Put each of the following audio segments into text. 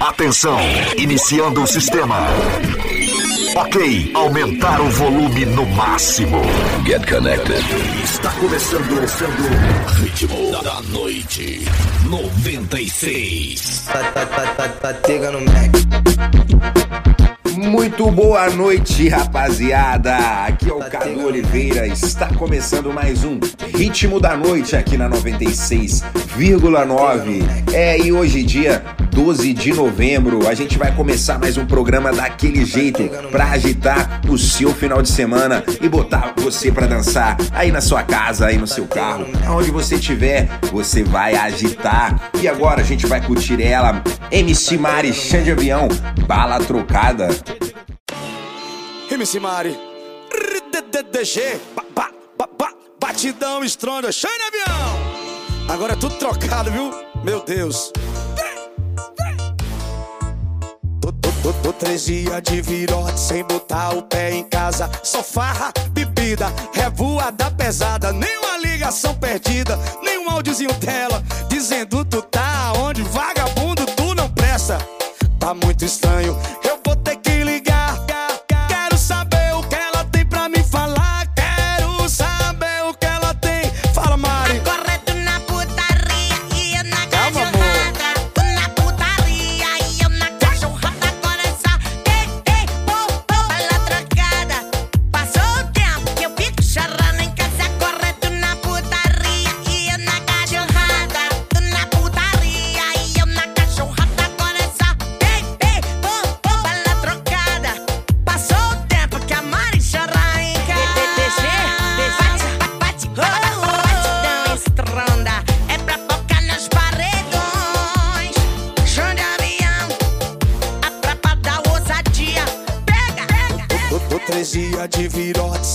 Atenção, iniciando o sistema. Ok, aumentar o volume no máximo. Get connected. Está começando, começando. Ritmo da noite 96. Batega no Mac. Muito boa noite, rapaziada. Aqui é o Cadu Oliveira. Está começando mais um Ritmo da Noite aqui na 96,9. É, e hoje, dia 12 de novembro, a gente vai começar mais um programa daquele jeito para agitar o seu final de semana e botar você para dançar aí na sua casa, aí no seu carro, aonde você estiver, você vai agitar. E agora a gente vai curtir ela, MC Mari, chão de avião, bala trocada. MC Mari. DDG. Batidão estronda. Chão de avião. Agora é tudo trocado, viu? Meu Deus. Tô, tô, três dias de virote sem botar o pé em casa. Só farra, bebida, revoada pesada. Nenhuma ligação perdida, nenhum áudiozinho dela. Dizendo tu tá onde vagabundo tu não presta. Tá muito estranho,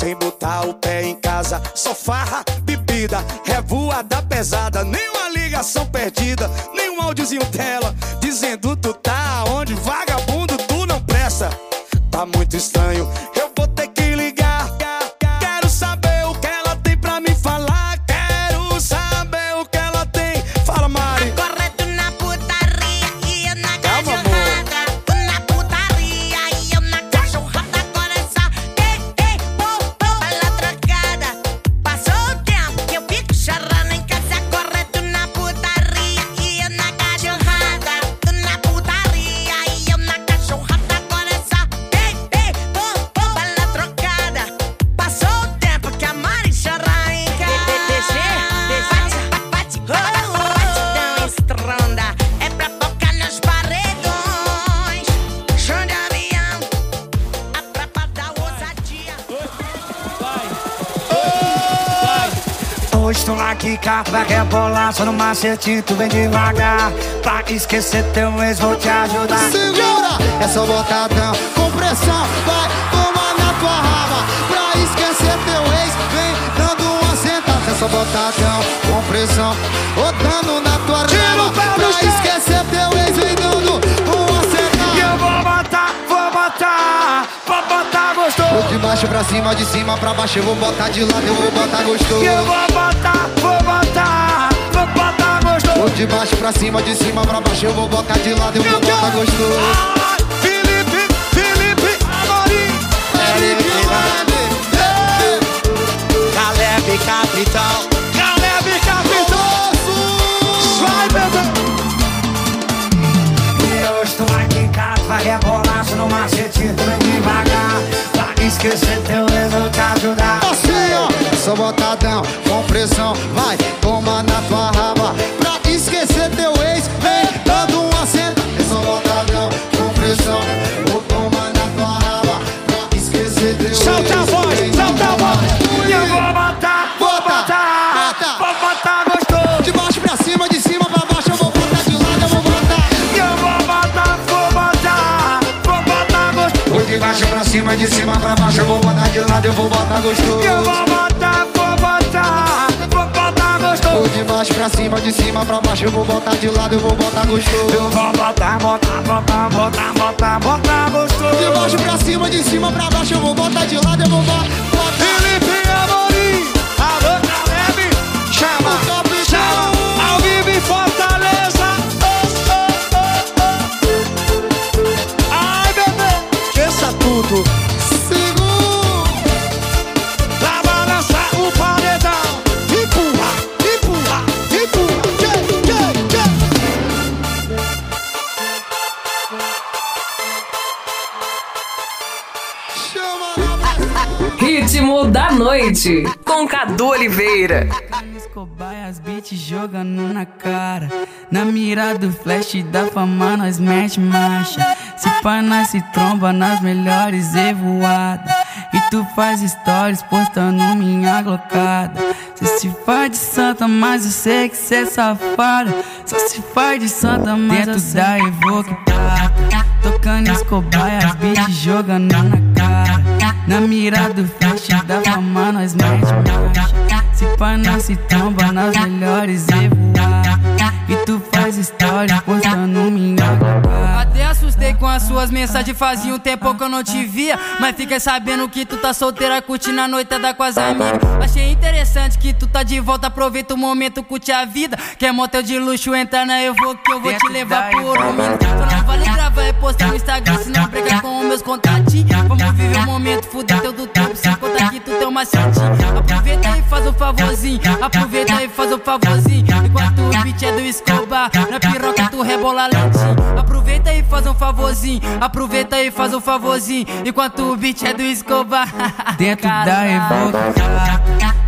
sem botar o pé em casa. Só farra, bebida, revoada pesada. Nenhuma ligação perdida, nenhum áudiozinho dela. Dizendo tu tá onde vagabundo tu não presta. Tá muito estranho, vai rebolar Só no macetinho tu vem devagar Pra esquecer teu ex vou te ajudar Segura, é só botadão com pressão, vai tomar na tua raba. Pra esquecer teu ex, vem dando uma sentada. É só botadão com pressão, botando na tua raba. Pra esquecer teu ex, vem dando uma E sentada. eu vou botar, vou botar Vou botar Vou gostoso de baixo pra cima, de cima pra baixo, eu vou botar de lado, eu vou botar gostoso. E eu vou botar Vou botar Vou de baixo pra cima, de cima pra baixo, eu vou botar de lado, eu vou botar gostoso. Ah, Felipe, Felipe Amorim. Felipe Leme, Caleb Capitão Caleb Capitão. Vai, bebê. E que cá vai rebolar Só no tu vem devagar Pra esquecer teu vou te ajudar Assim, ó, só botadão com pressão, vai, toma na tua raba. De baixo pra cima, de cima pra baixo, eu vou botar de lado, eu vou botar. E eu vou botar, Vou de baixo pra cima, de cima pra baixo Eu vou botar de lado, eu vou botar gostoso. Eu vou botar, botar, botar, botar, botar, botar gostoso. De baixo pra cima, de cima pra baixo Eu vou botar de lado, eu vou botar. Felipe Amorim, alô leve, Chama, tá chama, ao vivo em Fortaleza oh, oh, oh, Ai bebê, pensa tudo. Da noite, com Cadu Oliveira. As cobaias, beat jogando na cara. Na mira do flash da fama, nós mete marcha. Se pá, nós se tromba nas melhores evoadas. E tu faz stories postando minha glocada. Cê se faz de santa, mas eu sei que cê é safada. Só se faz de santa, mas Dentro da Evoque prata. Tocando as cobaias, beat jogando na cara. Na mira do flash da fama, nós mete. Se pá, nós se tromba nas melhores evoadas. E tu faz stories postando minha as suas mensagens, fazia um tempo que eu não te via. Mas fiquei sabendo que tu tá solteira, curtindo a noitada com as amigas. Achei interessante que tu tá de volta, aproveita o momento, curte a vida. Quer motel de luxo, entra na eu vou que eu vou te levar por um minuto. Não vale gravar e postar no Instagram, se não brigar com os meus contatinhos. Vamos viver o momento, fuder teu do tempo, sem contar que tu tem uma macetinho. Aproveita e faz o favorzinho, aproveita e faz o favorzinho. Enquanto o beat é do Escobar, na piroca tu rebola lentinho. Aproveita um favorzinho, aproveita e faz um favorzinho. Enquanto o beat é do Escobar. Dentro da Evoca,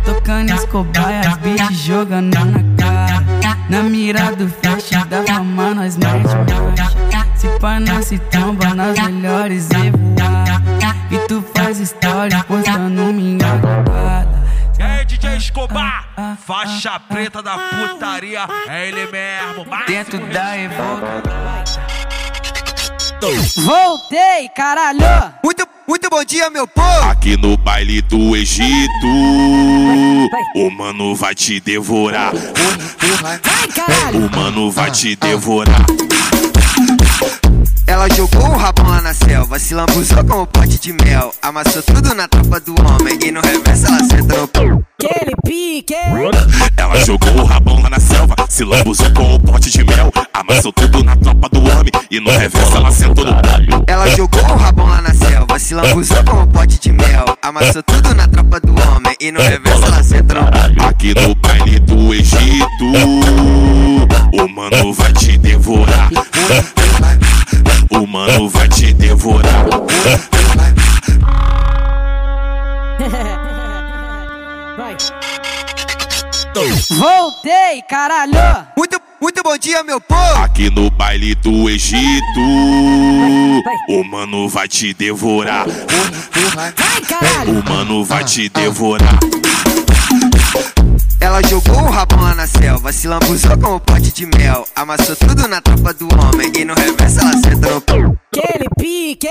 tocando Escobar, as beat jogando na cara. Na mira do flash da fama, nós mete marcha. Se pá, nós se tromba nas melhores evoadas. E tu faz stories postando minha. E aí, DJ Escobar, faixa preta da putaria, é ele mesmo. Dentro da Voltei, caralho! Muito, muito bom dia, meu povo! Aqui no baile do Egito, o mano vai te devorar. Vai, caralho! O mano vai te devorar. Ela jogou o rabão lá na selva, se lambuzou com o pote de mel. Amassou tudo na tropa do homem e no reverso ela pão. Aquele pique! Ela jogou o rabão lá na selva, se lambuzou com o pote de mel. Amassou tudo na tropa do homem e no reverso ela sentou no pão. Ela jogou o rabão lá na selva, se lambuzou com o pote de mel. Amassou tudo na tropa do homem e no reverso ela pão. Aqui no baile do Egito, o mano vai te devorar. O mano vai te devorar. Vai. Voltei, caralho! Muito, muito bom dia, meu povo! Aqui no baile do Egito, o mano vai te devorar. Vai, caralho! O mano vai te devorar. Ela jogou o rabão lá na selva, se lambuzou com o pote de mel. Amassou tudo na tropa do homem e no reverso ela senta no pão. Pique!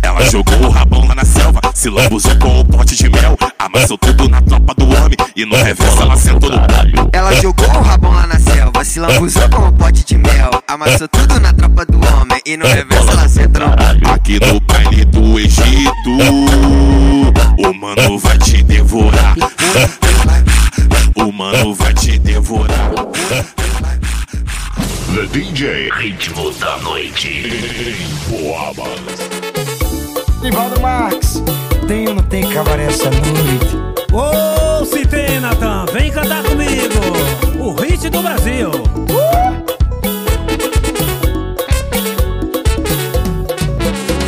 Ela jogou o rabão lá na selva, se lambuzou com o pote de mel. Amassou tudo na tropa do homem e no reverso ela sentou no pão. Ela jogou o rabão lá na selva, se lambuzou com o pote de mel. Amassou tudo na tropa do homem e no reverso ela senta no pão. Aqui no baile do Egito, o mano vai te devorar. O mano vai te devorar. The DJ Ritmo da Noite. Boabas. Nivaldo Max, tem ou não tem cabaré essa noite? Ô, se tem, Natan, vem cantar comigo. O hit do Brasil.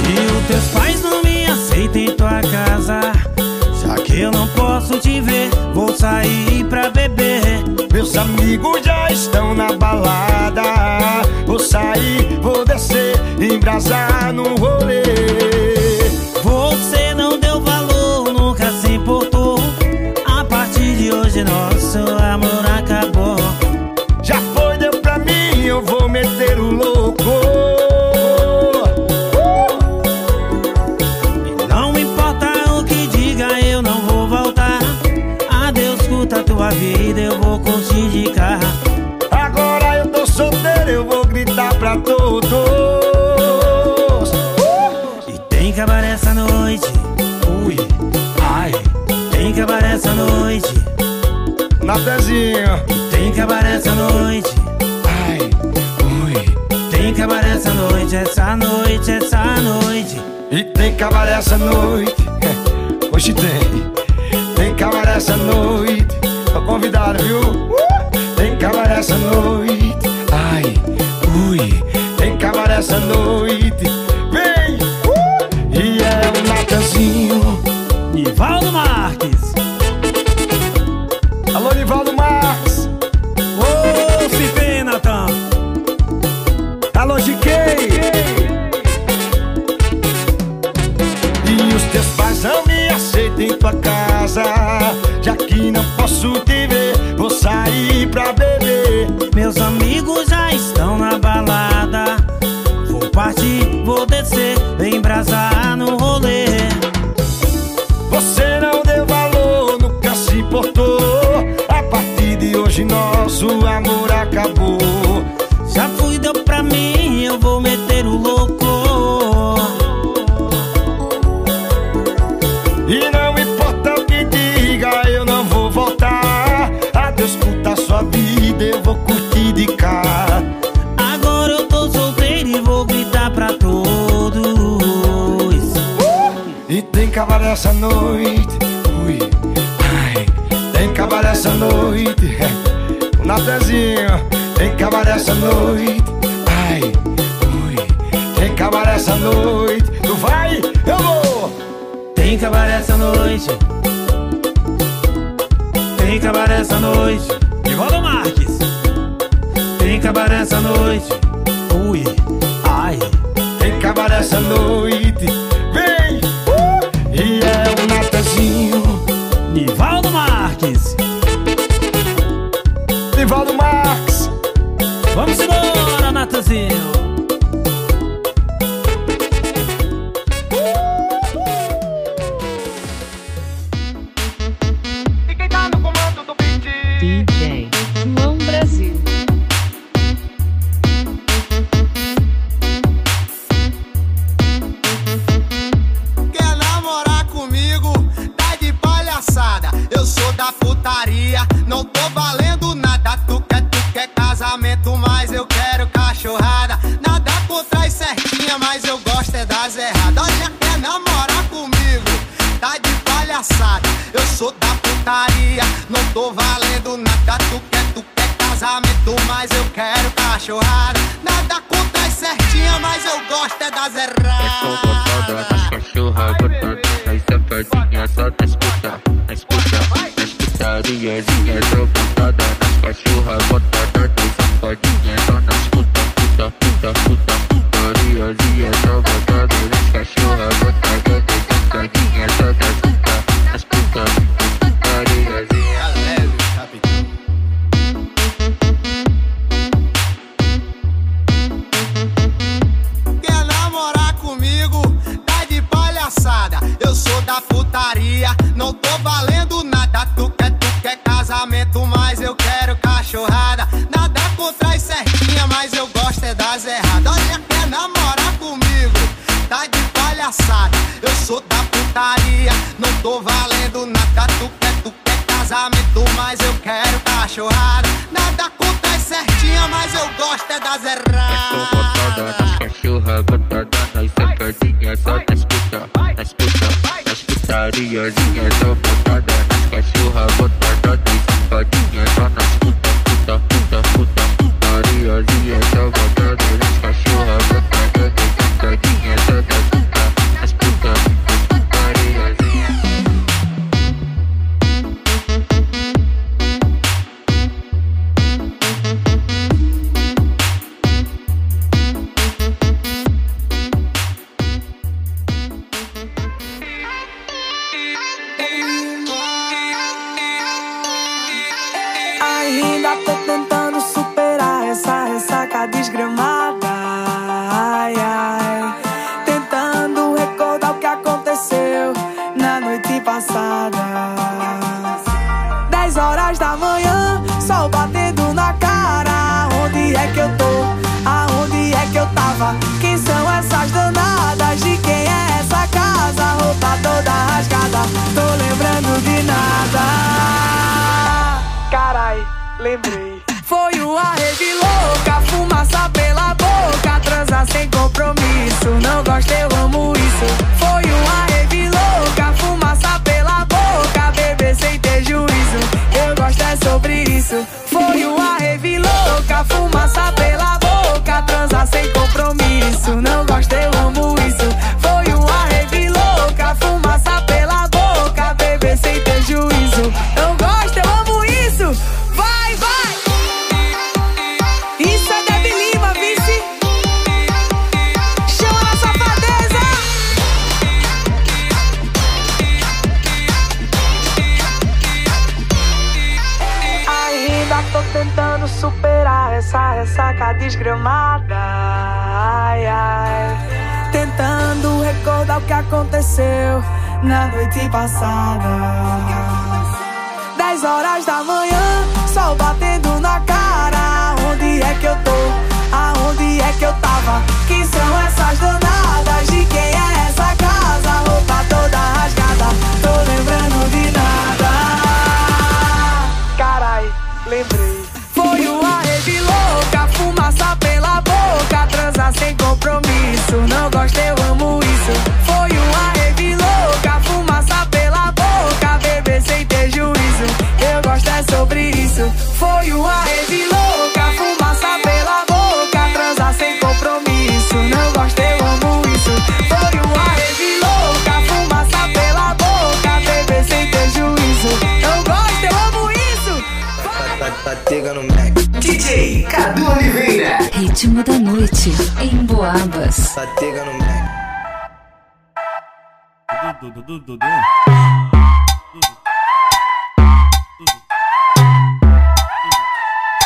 E os teus pais não me aceitam em tua casa. Já que eu não posso te ver, vou sair pra beber. Meus amigos já estão na balada. Vou sair, vou descer, embrasar no rolê. Meter o louco. Não importa o que diga, eu não vou voltar. Adeus, curta a tua vida, eu vou curtir de carro. Agora eu tô solteiro, eu vou gritar pra todos. E tem cabaré essa noite. Ui, ai. Tem cabaré essa noite. Na pezinha. Tem cabaré essa noite. Tem cabaré essa noite, essa noite, essa noite. E tem cabaré essa noite. Hoje tem. Tem cabaré essa noite. Tô convidado, viu? Uh! Tem cabaré essa noite. Ai, ui. Tem cabaré essa noite. essa noite. Ui, ai, tem que acabar essa noite. O Natanzinho, tem que acabar essa noite. Ai, ui, tem que acabar essa noite. Tu vai, eu vou. Tem que acabar essa noite. Tem que acabar essa noite. Igual Marques. Tem que acabar essa noite. Ui, ai, tem que acabar essa noite. tô valendo nada, tu quer, tu quer casamento, mas eu quero cachorrada. Nada conta é certinha, mas eu gosto é da zerrada. Cachorra botada, cachorra gotada.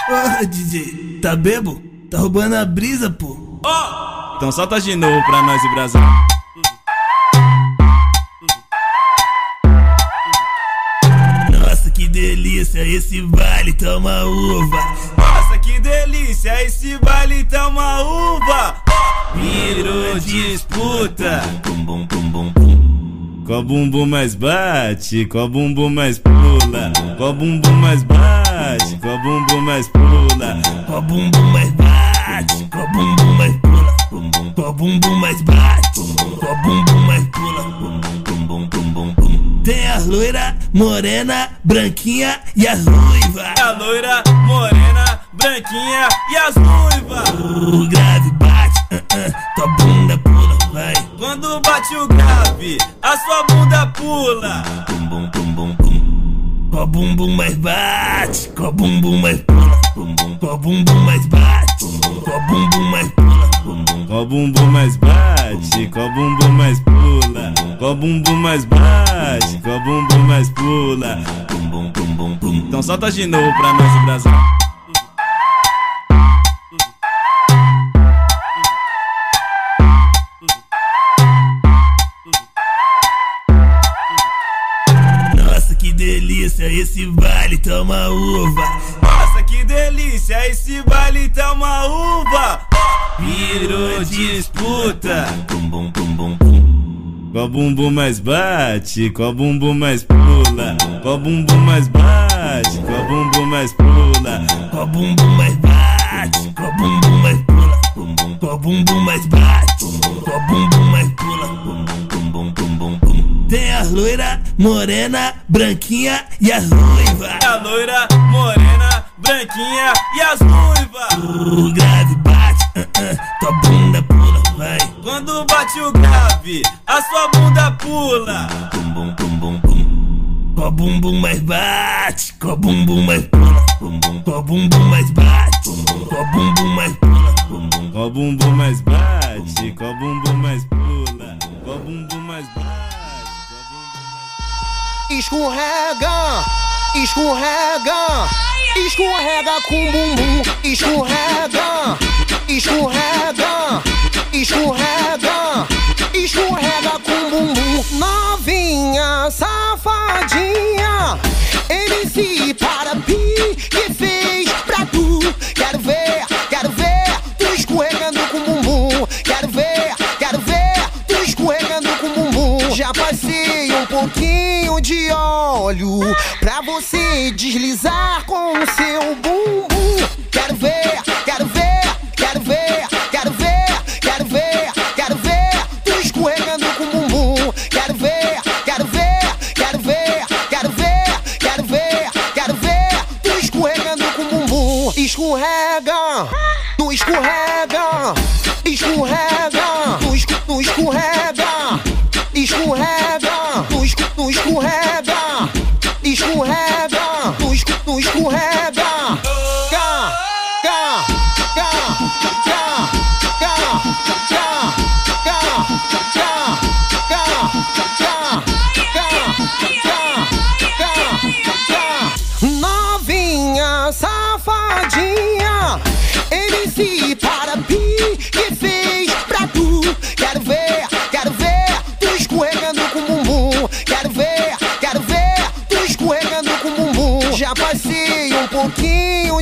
Ô, DJ, tá bebo? Tá roubando a brisa, pô. Então solta de novo pra nós e Brasil. Nossa, que delícia esse baile, toma uva. Nossa, que delícia esse baile, toma uva. Virou disputa. Bum, bum, bum, bum, bum. Qual bumbum mais bate, qual bumbum mais pula, qual bumbum mais bate, mais pula, qual bumbum mais bate, qual bumbum mais pula, qual bumbum mais bate, qual bumbum mais pula. Tem a loira, morena, branquinha e as ruivas. A loira, morena, branquinha e as ruivas. O grave bate, uh, uh, tua bunda pula, vai. Quando bate o grave, a sua bunda pula. Bum, bum, bum, bum, com bum bumbum mais bate, com bum bumbum mais pula, bumbum, com a bumbum mais bate, com bum bumbum mais pula, bumbum, com a bumbum mais bate, com bum bumbum mais pula, com bum bumbum mais bate, com a bumbum mais pula, bumbum, bumbum, bumbum. Então solta de novo pra nós o Brasil. Esse baile, toma uva. Nossa, que delícia esse baile, toma uva. Virou disputa. Bum, bum, bum, bum, bum. Qual bumbum mais bate, qual bumbum mais pula, qual bumbum mais bate, qual bumbum mais pula, qual bumbum mais bate, qual bumbum mais pula, qual bumbum mais bate, qual bumbum mais pula, Tem a loira, morena, branquinha e as ruivas. A loira, morena, branquinha e as ruivas. O grave bate, uh, uh, tua bunda pula, vai. Quando bate o grave, a sua bunda pula. Bum, bum, bum, bum, bum. Qual bumbum mais bate, qual bumbum mais pula, bum, bum. qual bumbum mais bate, qual bumbum mais pula, bum, bum. qual bumbum mais bate, qual bumbum mais pula, qual bumbum mais bate. Escorrega, escorrega, escorrega com bumbum, escorrega, escorrega, escorrega, escorrega com bumbum. Novinha, safadinha, MC para pi que fez pra tu. Quero ver, pouquinho de óleo pra você deslizar com o seu bumbum. Quero ver, quero ver, quero ver, quero ver, quero ver, quero ver, tu escorregando com bumbum. Quero ver, quero ver, quero ver, quero ver, quero ver, quero ver, tu escorregando com bumbum. Escorrega, tu escorrega, escorrega, tu, esco- tu escorrega, escorrega, you have.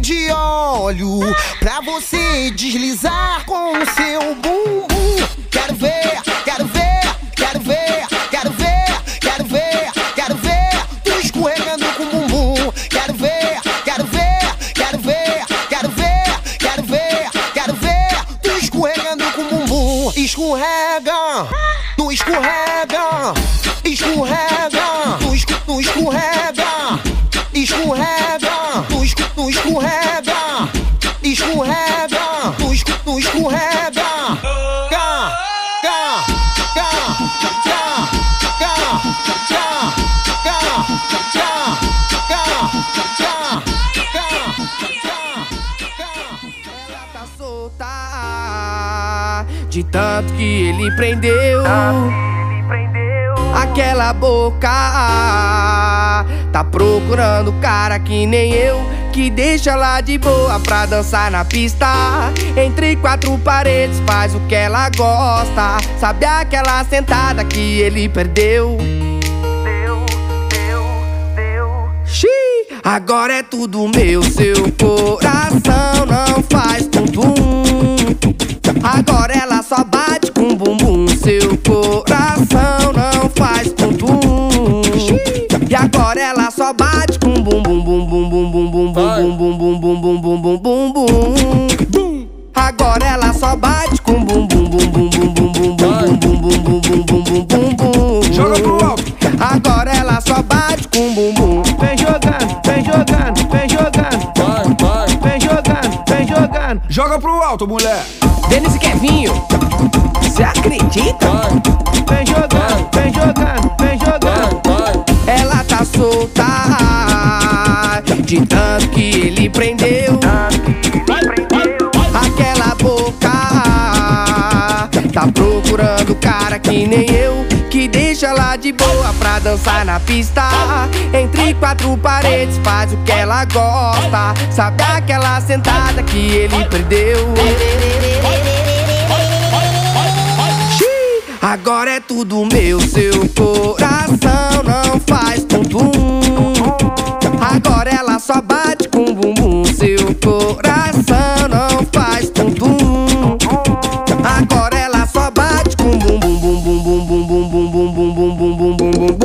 De óleo pra você deslizar com o seu bumbum. Quero ver, Aquela boca tá procurando cara que nem eu. Que deixa lá de boa pra dançar na pista. Entre quatro paredes faz o que ela gosta. Sabe aquela sentada que ele perdeu? Xiii, agora é tudo meu, seu coração não faz tum-tum. Agora Joga pro alto, mulher. Denise Kevinho, você acredita? Vem jogando, vem jogando, vem jogando. Ela tá solta de tanto que ele prendeu. Aquela boca tá procurando cara que nem eu. Deixa lá de boa pra dançar na pista. Entre quatro paredes faz o que ela gosta. Sabe aquela sentada que ele perdeu? Agora é tudo meu, seu coração não faz tum-tum. Agora ela só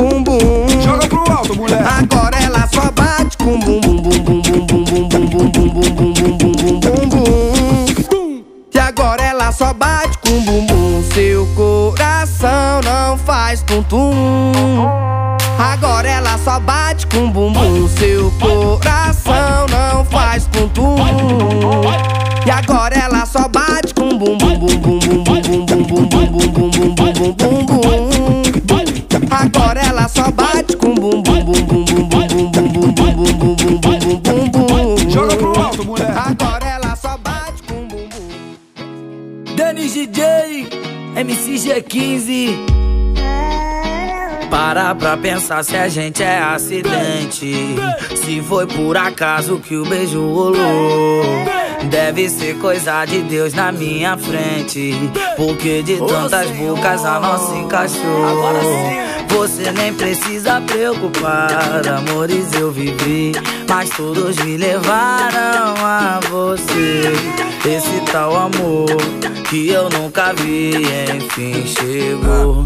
bum bum bum bum. Joga pro alto, mulher. Agora ela só bate com bum bum bum bum bum bum bum bum bum bum bum bum bum bum bum bum. E agora ela só bate com bumbum, seu coração não faz tum-tum. Agora ela só bate com bumbum, seu Pra pensar se a gente é acidente. Se foi por acaso que o beijo rolou. Deve ser coisa de Deus na minha frente. Porque de tantas bocas a nossa encaixou. Você nem precisa preocupar, amores eu vivi, mas todos me levaram a você. Esse tal amor que eu nunca vi, enfim chegou.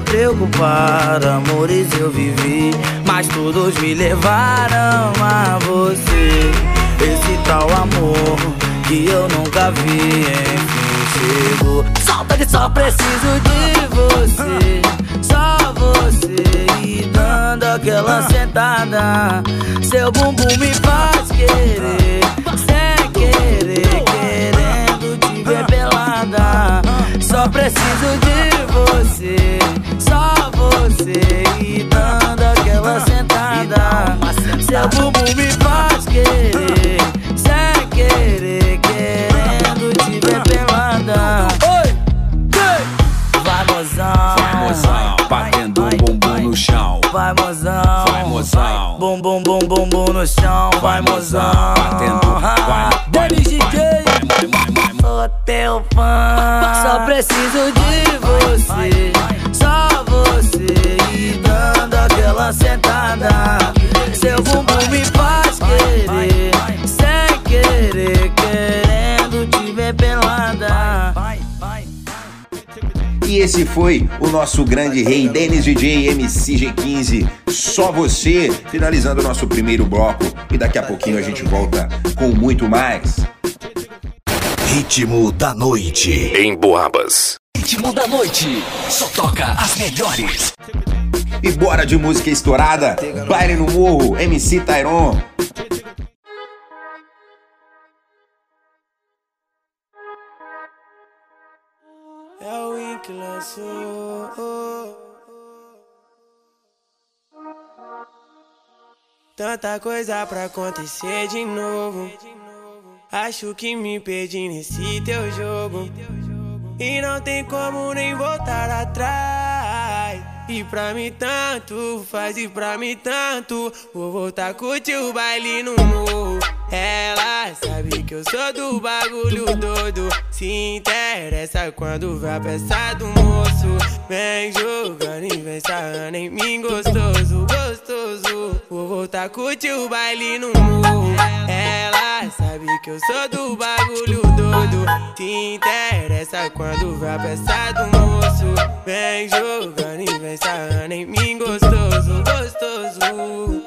preocupar, amores eu vivi, mas todos me levaram a você. Esse tal amor que eu nunca vi, enfim chegou. Solta que só preciso de você, só você e dando aquela sentada. Seu bumbum me faz querer, sem querer, querendo te ver pelada. Só preciso de você, só você e dando aquela sentada. Seu bumbum me faz querer, sem querer, querendo te ver pelada. Oi, vai mozão, Vai, mozão, batendo o bumbum no chão. vai mozão, Vai, mozão. bum bum bum bum bum no chão, vai mozão, batendo, vai, Denis DJ, sou teu fã, só preciso de você, só você. e aquela sentada, seu bumbum me faz querer, sem querer, querendo te ver pelada. E esse foi o nosso grande rei Denis DJ MCG15. Só você, finalizando o nosso primeiro bloco. E daqui a pouquinho a gente volta com muito mais. Ritmo da noite. Em Boabas. Ritmo da noite. Só toca as melhores. E bora de música estourada. Baile no Morro, MC Tyron. É o que lançou. Tanta coisa pra acontecer de novo. Acho que me perdi nesse teu jogo. E não tem como nem voltar atrás. E pra mim tanto faz, e pra mim tanto. Vou voltar a curtir o baile no morro. Ela sabe que eu sou do bagulho doido. Se interessa quando vai peça do moço. Vem jogando e vem sarrando em mim gostoso, gostoso. Vou voltar a curtir o baile no morro. Ela sabe que eu sou do bagulho doido. Se interessa quando vai peça do moço. Vem jogando e vem sarrando em mim gostoso, gostoso.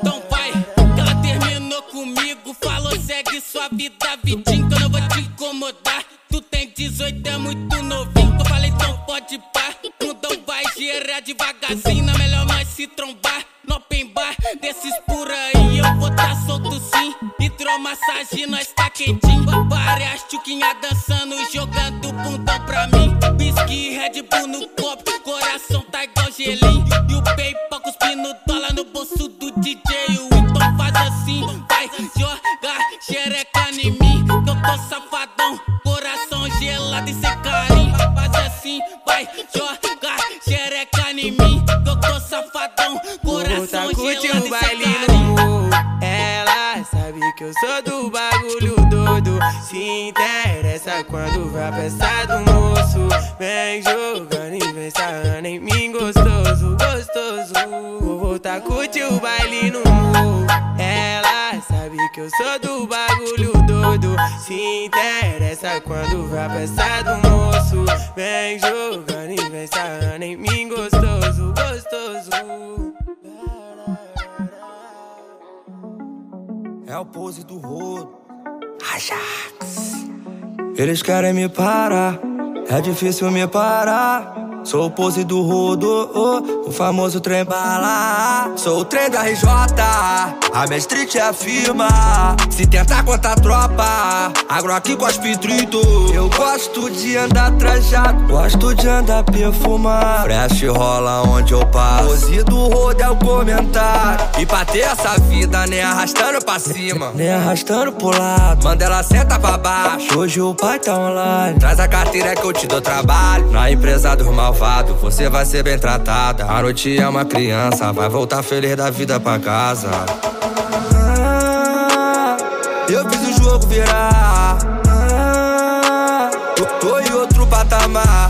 Então vai, que ela terminou comigo. Falou, segue sua vida, vidinho, que eu não vou te incomodar. Tu tem 18, é muito novinho. Eu falei, então pode pá. Mundão vai girar devagarzinho. É melhor nós se trombar. No open bar, desses por aí. Eu vou tá solto sim. Hidromassagem, nós tá quentinho. Várias tchuquinhas dançando, jogando bundão pra mim. Whisky, Red Bull no copo. Coração tá igual gelinho. E o PayPal cuspindo dólar no bolso do DJ. Então faz assim, vai jogar xereca em mim. Que eu tô safadão, coração gelado e sem carinho. Faz assim, vai jogar xereca em mim. Que eu tô safadão, coração Tá gelado e sem carinho. morro. Que eu sou do bagulho doido. Se interessa quando vai peça do moço. Vem jogando e vem sarrando em mim gostoso, gostoso. Vou voltar a curtir o baile no morro. Ela sabe que eu sou do bagulho doido. Se interessa quando vai peça do moço. Vem jogando e vem sarrando em mim gostoso, gostoso. É o pose do rodo. Ajax. Eles querem me parar, é difícil me parar. Sou o pose do rodo, oh, o famoso trem bala. Sou o trem da RJ, a minha street é a firma. Se tentar contra a tropa, agro aqui com as pitrito. Eu gosto de andar trajado, gosto de andar perfumado. Fresh rola onde eu passo. Pose do rodo é o comentário. E pra ter essa vida, nem arrastando pra cima, nem arrastando pro lado. Manda ela senta pra baixo. Hoje o pai tá online. Traz a carteira que eu te dou trabalho. Na empresa dos malvados, você vai ser bem tratada. A noite é uma criança, vai voltar feliz da vida pra casa. Ah, eu fiz o jogo virar.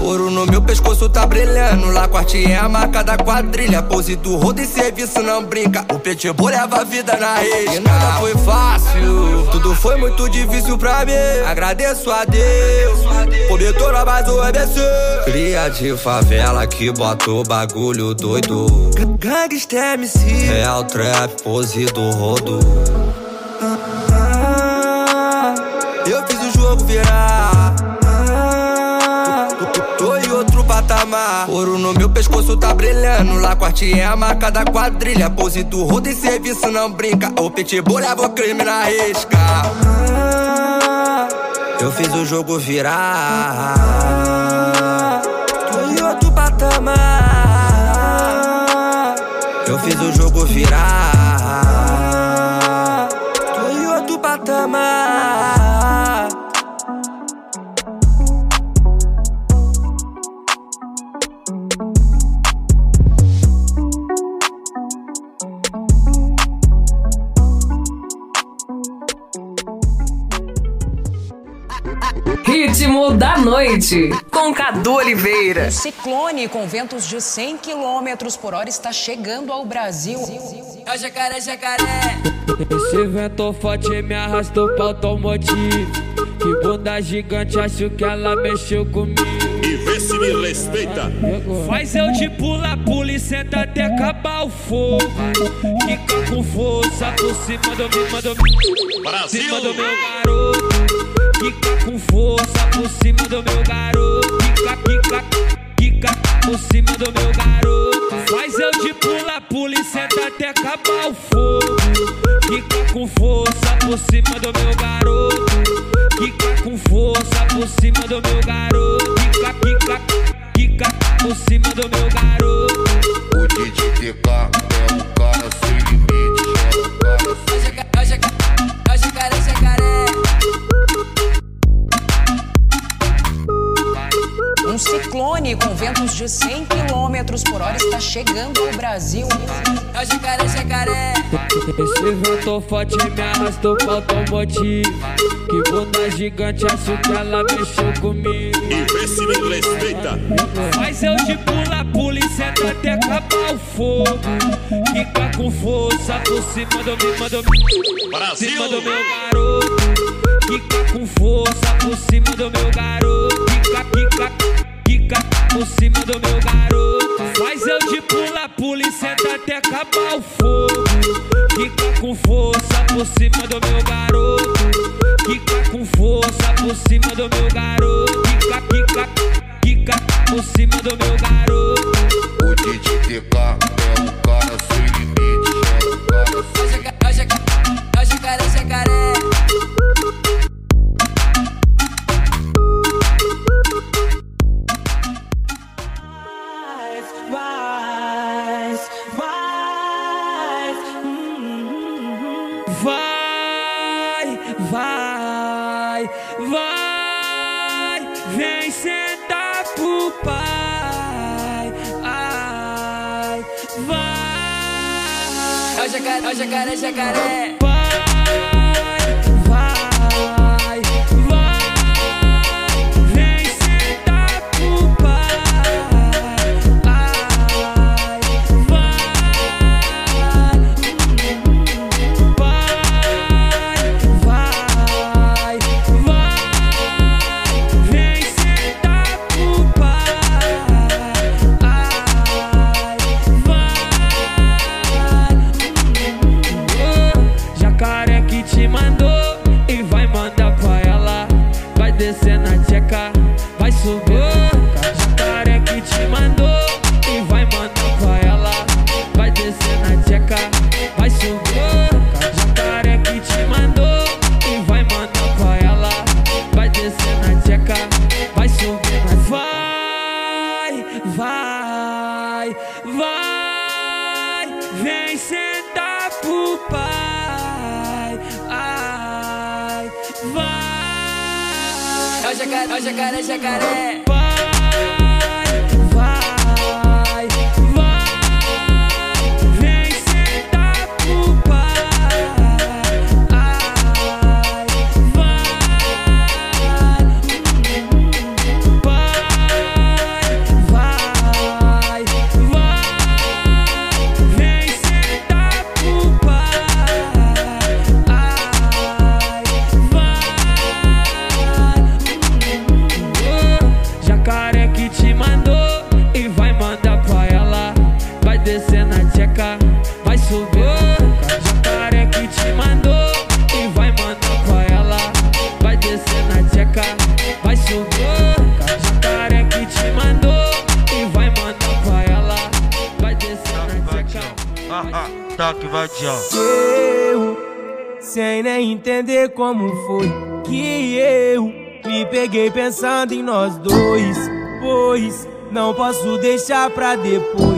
Ouro no meu pescoço tá brilhando. Lá corte é a marca da quadrilha. Pose do rodo e serviço não brinca. O pitbull leva a vida na rede. E nada foi fácil. Tudo foi muito difícil pra mim. Agradeço a Deus. Tornar mais um ABC. Cria de favela que bota o bagulho doido. Gangsta MC. Real trap, pose do rodo. Ah, eu fiz o jogo virar. Ouro no meu pescoço tá brilhando. Lá corte é a marca da quadrilha. Pose do e serviço não brinca. O pitbull leva o crime na risca. Ah, eu fiz o jogo virar. Tô em outro patamar. Eu fiz o jogo virar. Ritmo da noite, com Cadu Oliveira. Um ciclone com ventos de 100 km por hora está chegando ao Brasil. É o jacaré, jacaré. Esse vento forte me arrastou pra automotivo. Que bunda gigante, acho que ela mexeu comigo. E vê se me respeita. Faz eu de pula, pula e senta até acabar o fogo. Fica com força por cima do meu, do meu, Brasil. cima do meu garoto. Fica com força por cima do meu garoto. Fica, fica, fica por cima do meu garoto. Faz eu de pula, pula e senta até acabar o fogo. Fica com força por cima do meu garoto. Fica com força por cima do meu garoto. Fica, fica, fica por cima do meu garoto. O DJ TK é o cara sem limite, é o cara sem É jacaré, é o jacaré, jacaré. Um ciclone com ventos de 100 km por hora está chegando ao Brasil. É o jacaré, jacaré. Esse vento forte me arrastou pra automotivo. Que bunda gigante, acho que ela mexeu comigo. E vê se me respeita. Faz eu de pula, pula e senta até acabar o fogo. Fica com força por cima do meu, do meu, Brasil. cima do meu garoto. Fica com força por cima do meu garoto. Fica, fica, fica por cima do meu garoto. Faz eu de pula, pula e senta até acabar o fogo. Fica com força por cima do meu garoto. Fica com força por cima do meu garoto. Fica, fica, fica por cima do meu garoto. O DJ TK é o cara sem limite, é o cara É o jacaré, é o jacaré, é o jacaré, vai, vai, vem sentar pro pai, ai, vai. É o jacaré, é o jacaré, jacaré. Peguei pensando em nós dois. Pois não posso deixar pra depois.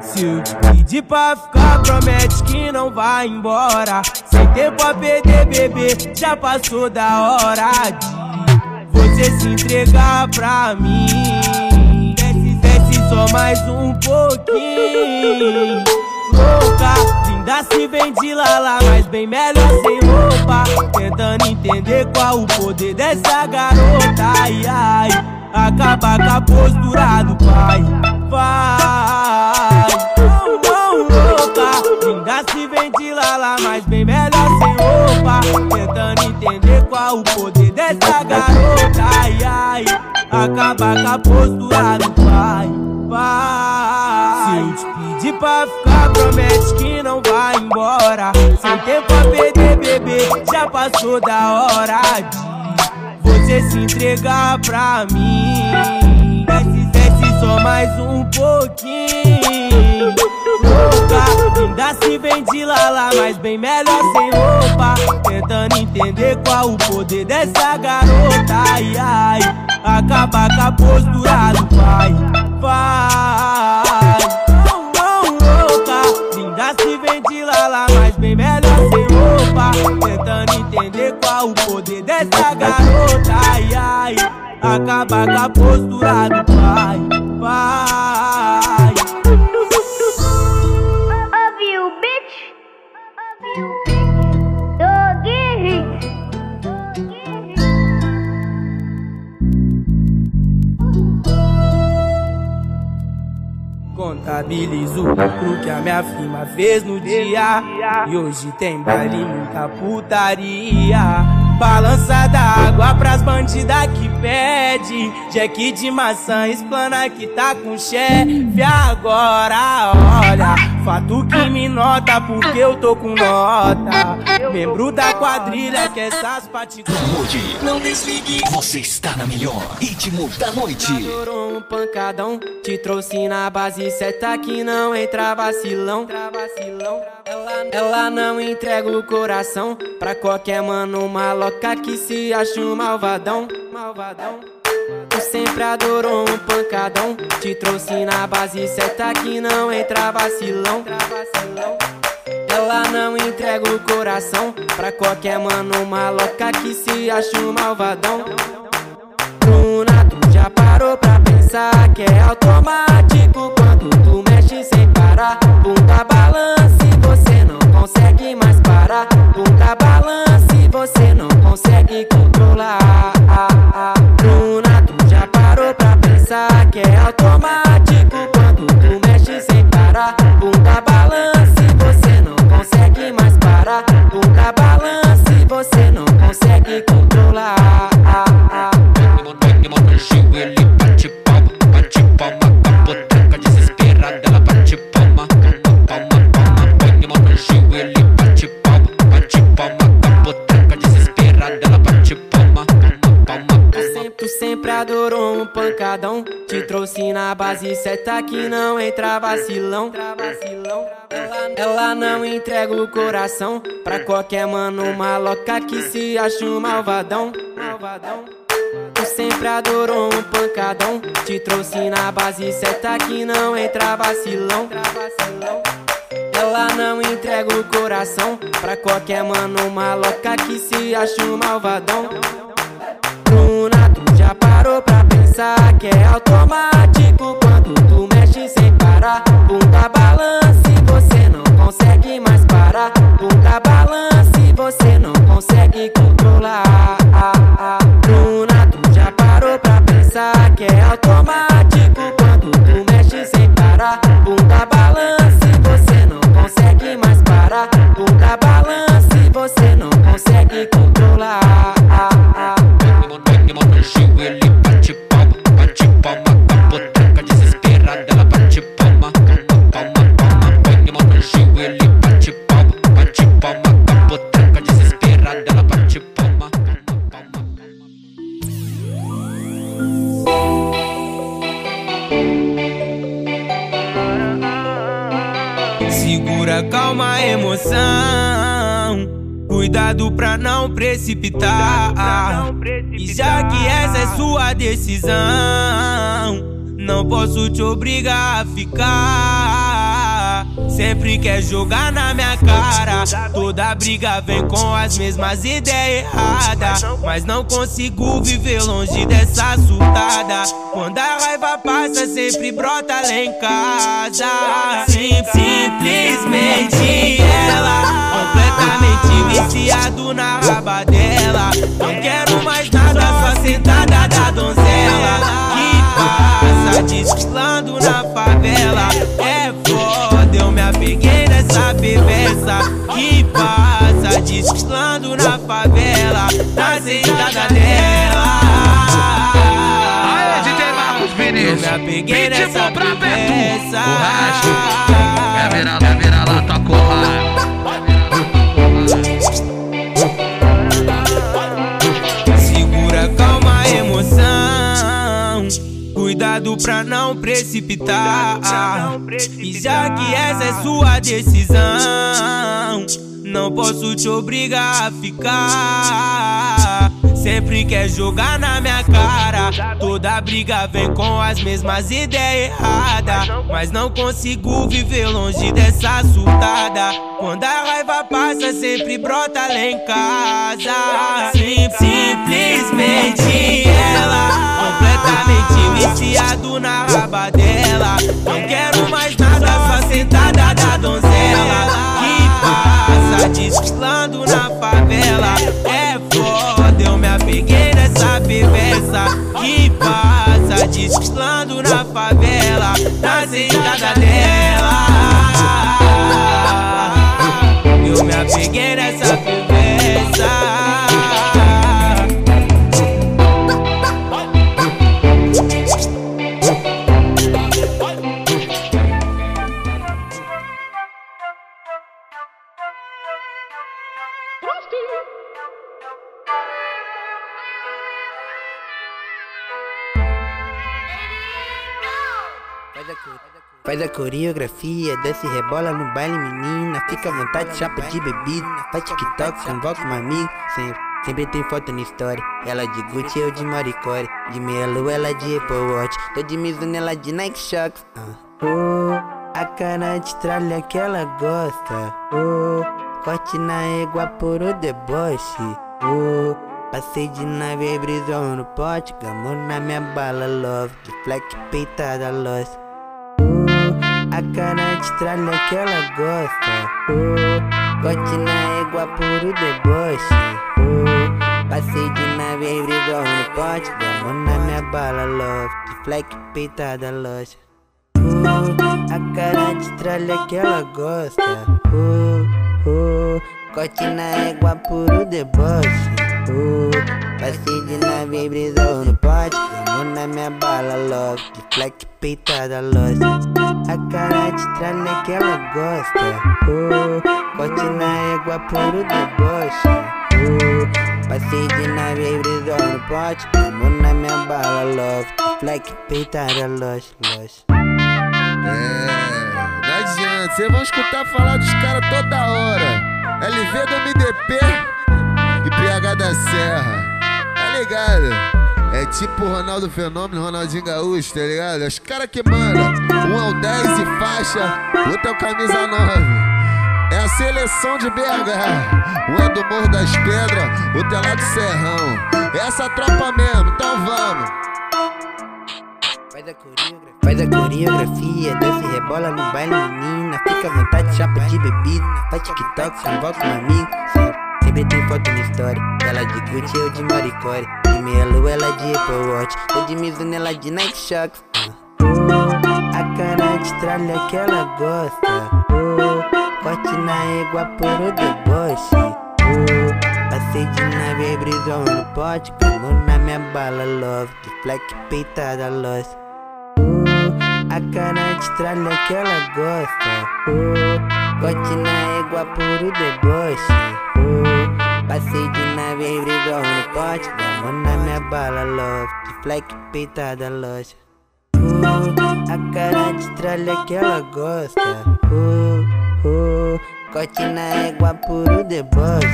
Se eu pedir pra ficar, promete que não vai embora. Sem tempo a perder, bebê, já passou da hora de você se entregar pra mim. Desce, desce só mais um pouquinho. Louca, linda se vem de lala, mas bem melhor sem roupa. Tentando entender qual o poder dessa garota. Ai, ai, acaba com a postura do pai. Vai, não, louca. Linda se vem de lala, mas bem melhor sem roupa. Tentando entender qual o poder dessa garota. Ai, ai, acaba com a postura do pai. Vai, se eu te pra ficar, promete que não vai embora. Sem tempo a perder, bebê, já passou da hora de você se entregar pra mim. Desce, desce só mais um pouquinho. Louca, linda se vem de lala, mas bem melhor sem roupa. Tentando entender qual o poder dessa garota. Ai, ai, acaba com a postura do pai. Vai, Tentando entender qual o poder dessa garota. Ai, ai, acaba com a postura do pai. Vai. Contabilizo o lucro que a minha firma fez no dia. E hoje tem baile muita putaria Balança da água pras bandidas que pede. Jack de maçã explana que tá com chefe Agora. Olha, fato que me nota porque eu tô com nota. Membro da quadrilha que essas partículas Mude, não desligue. Você está na melhor ritmo da noite. Adorou um pancadão, te trouxe na base certa que não entra vacilão. Ela, ela não entrega o coração pra qualquer mano maloca que se acha um malvadão. Malvadão. Tu sempre adorou um pancadão, te trouxe na base certa que não entra vacilão. Ela não entrega o coração pra qualquer mano maloca que se acha um malvadão. Bruna, tu já parou pra pensar que é automático quando tu mexe sem parar. Bunda balance, você não consegue mais Bunda balance, você não consegue controlar. Bruna, tu já parou pra pensar que é automático quando tu mexe sem parar. Bunda balance, adorou um pancadão. Te trouxe na base certa que não entra vacilão. Ela, não entrega o coração pra qualquer mano maloca que se acha um malvadão. Tu sempre adorou um pancadão. Te trouxe na base certa que não entra vacilão. Ela não entrega o coração pra qualquer mano maloca que se acha um malvadão. Já parou pra pensar que é automático quando tu mexe sem parar. Bunda balance, você não consegue mais parar. Bunda balance, você não consegue controlar. Obrigar a ficar. Sempre quer jogar na minha cara. Toda briga vem com as mesmas ideias erradas. Mas não consigo viver longe dessa surtada. Quando a raiva passa, sempre brota lá em casa. Sim, simplesmente ela, completamente viciado na raba dela. Não quero mais nada, só sentada da donzela. Passa desfilando na favela. É foda, eu me apeguei nessa perversa. Que passa desfilando na favela. Na sentada dela. Eu me apeguei nessa perversa. O resto é virar, é virar lá, tá Cuidado pra não precipitar. E já que essa é sua decisão, não posso te obrigar a ficar. Sempre quer jogar na minha cara. Toda briga vem com as mesmas ideias erradas. Mas não consigo viver longe dessa surtada. Quando a raiva passa, sempre brota lá em casa. Sim, simplesmente ela, completamente viciado na raba dela. Não quero mais nada, só sentada da donzela. Que passa desfilando na favela. É foda, eu me apeguei nessa perversa. Que passa desfilando na favela. Na sentada dela. Faz a coreografia, desce rebola no baile, menina. Fica à vontade, chapa de bebida. Faz TikTok, convoca um amigo. Sempre, sempre tem foto na história. Ela de Gucci, eu de Maricore. De lua, ela de Apple Watch. Tô de Mizuno, ela de Nike Shox. Ah. Oh, a cara de tralha que ela gosta. Oh, corte na égua por o deboche. Oh, passei de nave, brisou no pote. Gamou na minha bala, love. De fleck peitada, lost. A cara de tralha que ela gosta. Oh, Gote na égua puro deboche. Oh, Passei de nave brisou no pote. Gamo na minha bala De fleck peitada loja. Oh, A cara de tralha que ela gosta. Oh, oh, Gote na égua puro deboche oh, Passei de nave brisou no pote. Gamo na minha bala love De fleck peitada loja. A cara de tralha que ela gosta. Oh, Corte na égua puro deboche oh, Passei de nave brisou no pote. Como na minha bala love Fleck peitada loja, loja. É, não adianta, vocês vão escutar falar dos caras toda hora. LV do MDP e PH da Serra. Tá ligado? É tipo Ronaldo Fenômeno, Ronaldinho Gaúcho, tá ligado? Os caras que mandam. Um é o 10 e faixa, outro é o camisa 9. É a seleção de BH. Um é do Morro das Pedras, outro é lá do Serrão. É essa tropa mesmo, então vamos. Faz a coreografia, faz coreografia, desce e rebola no baile, menina. Fica à vontade, chapa de bebida. Faz TikTok, convoca um amigo. Foto. Ela de Gucci, eu de Maricore. De lua, ela de Apple Watch. Tô de Mizuno, ela de Nike Shox. Oh, a cara de tralha que ela gosta. Oh, corte na égua puro deboche. Oh, passei de nave, brisou no pote. Como na minha bala, love. De fleck peitada, lost. A cara de tralha que ela gosta oh, Corte na égua puro deboche oh, Passei de nave brisou no pote Gamo na minha bala love De fleck peitada loja oh, A cara de tralha que ela gosta oh, Oh, corte na égua puro deboche.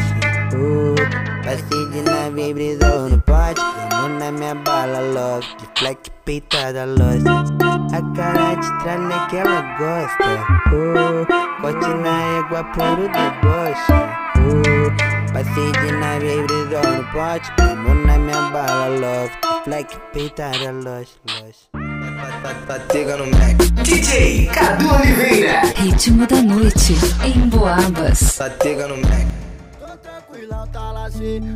Oh, passei de nave brisou no pote. Vamos na minha bala logo. De flex peitada loja. A cara de tralha que ela gosta. Oh, corte na égua puro deboche. Oh, passei de nave brisou no pote. Vamos na minha bala logo. De flex peitada loja. loja. Batega no Mac. DJ Cadu Oliveira. Ritmo da noite em Boabas. Batega no Mac.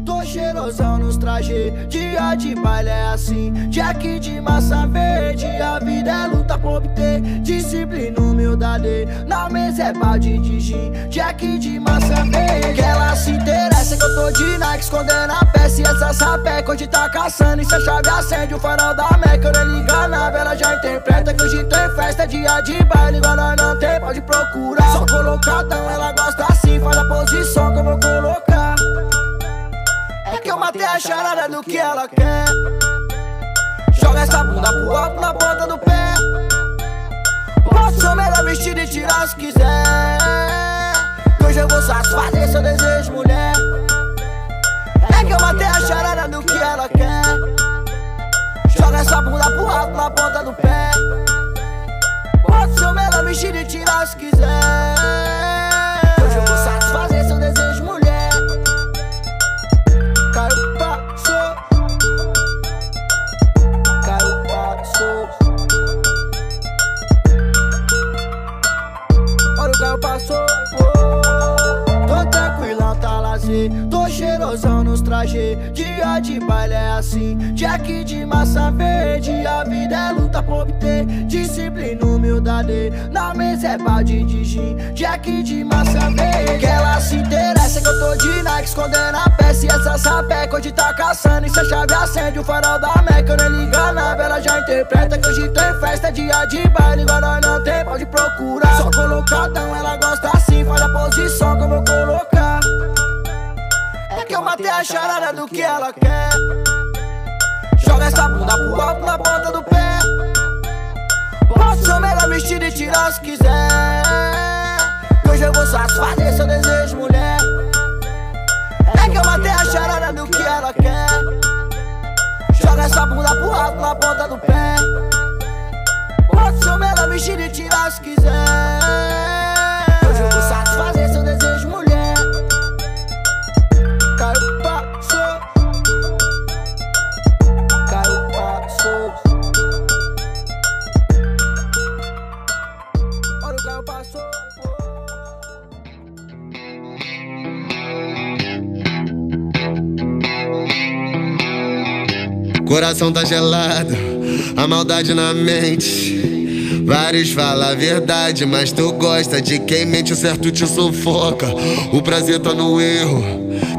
Tô cheirosão nos trajes, dia de baile é assim. Jack de massa verde, a vida é luta por obter. Disciplina, humildade, na mesa é balde de gin. Jack de massa verde, que ela se interessa que eu tô de Nike, escondendo a peça e essa sapeca. Hoje tá caçando e se a chave acende o farol da Meca. Eu nem liga nave, ela já interpreta que hoje tem festa, dia de baile. Igual nós não tem, pode procurar. Só colocadão, ela gosta assim, faz a posição que eu vou colocar. É que eu matei a charada do que ela quer. Joga essa bunda pro alto na ponta do pé. Posso ser melhor vestido e tirar se quiser. Que hoje eu vou satisfazer seu desejo, mulher. É que eu matei a charada do que ela quer. Joga essa bunda pro alto na ponta do pé. Posso ser melhor vestido e tirar se quiser. Trajes. Dia de baile é assim. Jack de massa verde. A vida é luta por obter. Disciplina, humildade. Na mesa é balde de gin. Jack de massa verde. Que ela se interessa que eu tô de Nike, escondendo a peça. E essa sapeca hoje tá caçando. E se a chave acende o farol da Meca. Eu nem liga nave, ela já interpreta que hoje tem festa. Dia de baile, igual nós não tem, pode procurar. Só colocadão, ela gosta assim. Faz a posição que eu vou colocar. Matei a charada do que ela quer. Joga essa bunda pro alto na ponta do pé. Posso ser o melhor vestido e tirar se quiser. Que hoje eu vou satisfazer seu desejo, mulher. É que eu matei a charada do que ela quer. Joga essa bunda pro alto na ponta do pé. Posso ser o melhor vestido e tirar se quiser. Coração tá gelado, a maldade na mente. Vários falam a verdade, mas tu gosta de quem mente, o certo te sufoca. O prazer tá no erro.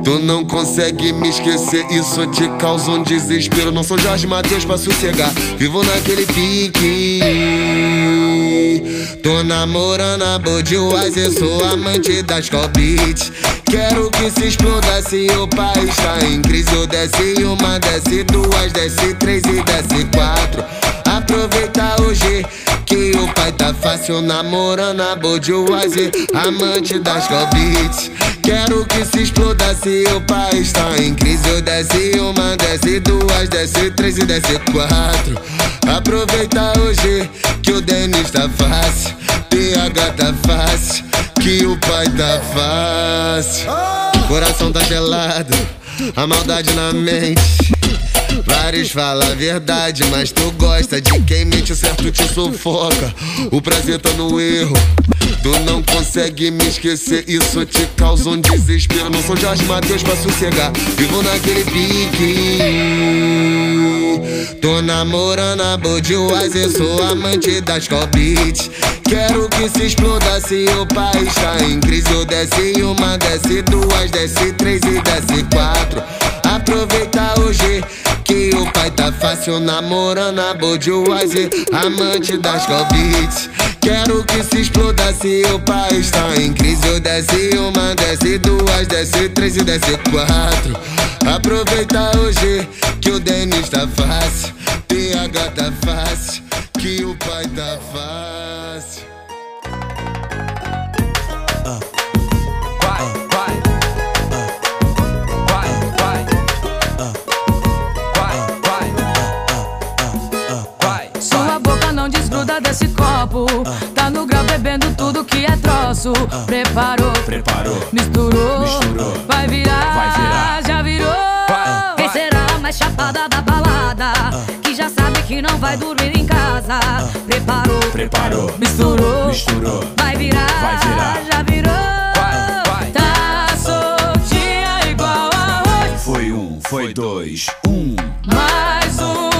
Tu não consegue me esquecer, isso te causa um desespero. Não sou Jorge Matheus pra sossegar, vivo naquele pique. Tô namorando a Budweiser, sou amante das Beats. Quero que se exploda se o país tá em crise. Eu desce uma, desce duas, desce três e desce quatro. Aproveita hoje que o pai tá fácil namorando a Budweiser, amante das Beats. Quero que se exploda se o país tá em crise. Eu desce uma, desce duas, desce três e desce quatro. Aproveita hoje que o Denis tá fácil, PH tá fácil, que o pai tá fácil. Coração tá gelado, a maldade na mente. Vários falam a verdade, mas tu gosta de quem mente, o certo te sufoca. O prazer tá no erro. Tu não consegue me esquecer, isso te causa um desespero. Não sou Jorge Matheus pra sossegar, vivo naquele pique. Tô namorando a Budweiser, sou amante das Beats. Quero que se exploda se o país tá em crise. Eu desce uma, desce duas, desce três e desce quatro. Aproveita hoje que o pai tá fácil namorando a Budweiser, amante das Beats. Quero que se exploda se o país tá em crise. Eu desce uma, desce duas, desce três e desce quatro. Aproveita hoje que o Denis tá fácil, PH tá fácil, que o pai tá fácil. Tudo que é troço. Preparou, Preparou. misturou, Misturou. vai virar, Vai virar. já virou. Quem será a mais chapada da balada? Que já sabe que não vai dormir em casa. Preparou, Preparou. misturou, Misturou. vai virar, Vai virar. já virou. Tá soltinha igual arroz. Foi um, foi dois, um. Mais um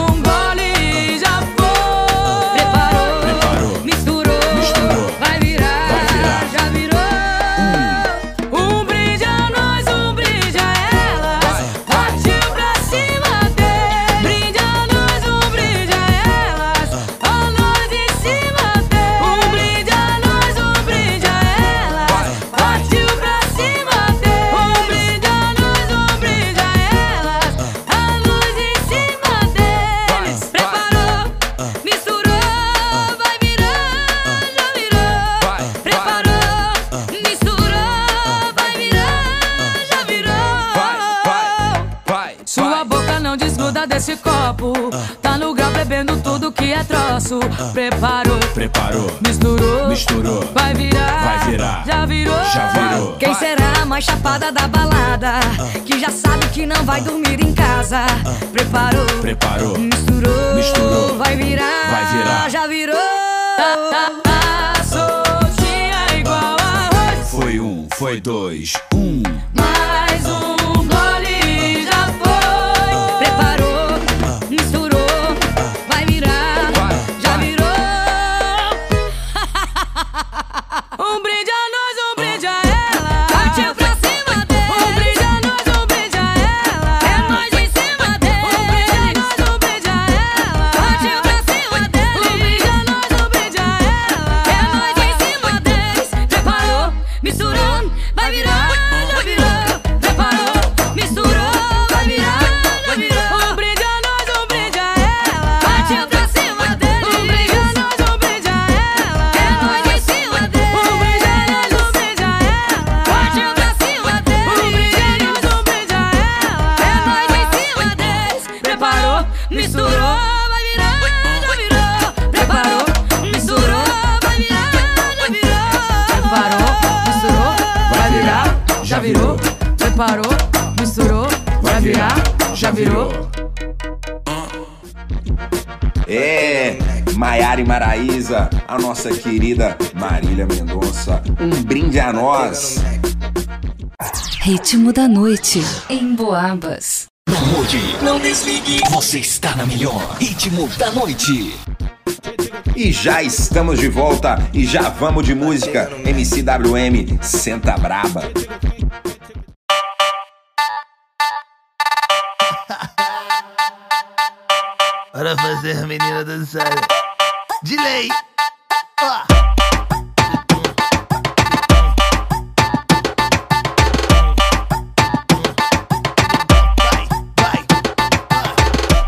é troço. Preparou, Preparou. misturou, Misturou. vai virar, Vai virar. já virou. Já virou. Quem será a mais chapada da balada? Que já sabe que não vai dormir em casa. Preparou, Preparou. misturou, Misturou. vai virar, Vai virar. já virou. Soltinha igual arroz. Foi um, foi dois, um. Maiara e Maraísa, a nossa querida Marília Mendonça. Um brinde a nós. Ritmo da noite em Boabas. Não mude, não desligue. Você está na melhor. Ritmo da noite. E já estamos de volta e já vamos de música. MCWM, senta braba. Para fazer a menina dançar. De lei. Ó.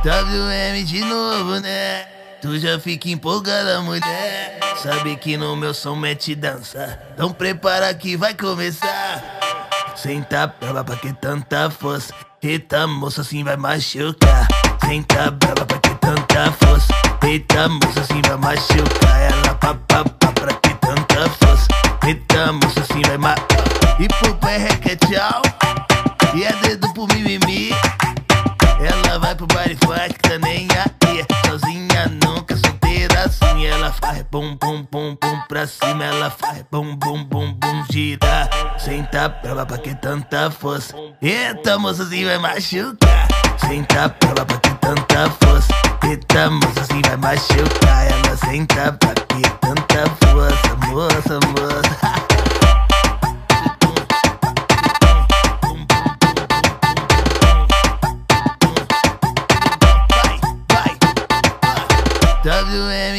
WM de novo, né? Tu já fica empolgada, mulher. Sabe que no meu som mete dança. Então prepara que vai começar. Senta brava pra que tanta força. Eita, moça, assim vai machucar. Senta brava pra que tanta força. Eita, moça, assim vai machucar. Ela pá, pá, pá, pra que tanta força. Eita, moça, assim vai ma... E pro pé requer tchau. E é dedo pro mimimi. Ela vai pro baile funk, tá nem aí. Ela faz bum, bum, bum, bum pra cima. Ela faz bum, bum, bum, bum, gira. Senta brava pra que tanta força. Eita, moça, assim vai machucar. Senta brava pra que tanta força. Eita, moça, assim vai machucar. Ela senta pra que tanta força. Moça, moça.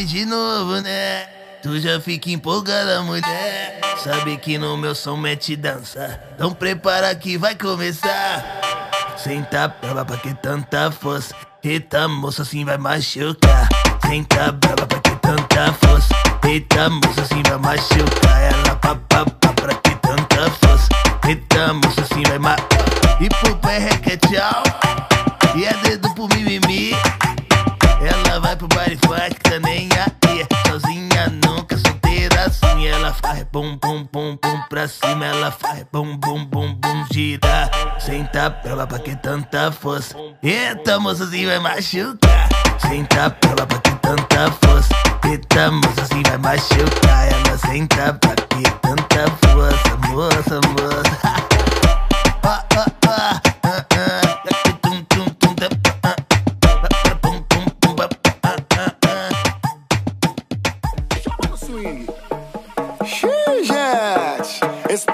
De novo, né? Tu já fica empolgada, mulher. Sabe que no meu som mete dança. Então prepara que vai começar. Senta brava pra que tanta força. Eita, moça, assim vai machucar. Senta brava pra que tanta força. Eita, moça, assim vai machucar. Ela pá, pá, pá, pra que tanta força. Eita, moça, assim vai ma... E pro pé requer tchau. E é dedo vai, tá nem aí. Sozinha nunca, solteira assim. Ela faz bum, bum, bum, bum pra cima. Ela faz bum, bum, bum, bum, gira. Senta pra pra que tanta força. Eita, moçozinho, vai machucar. Senta pra pra que tanta força. Eita, moçozinho, vai machucar. Ela senta pra que tanta força. Moça, moça. ah, ah, ah, ah, ah.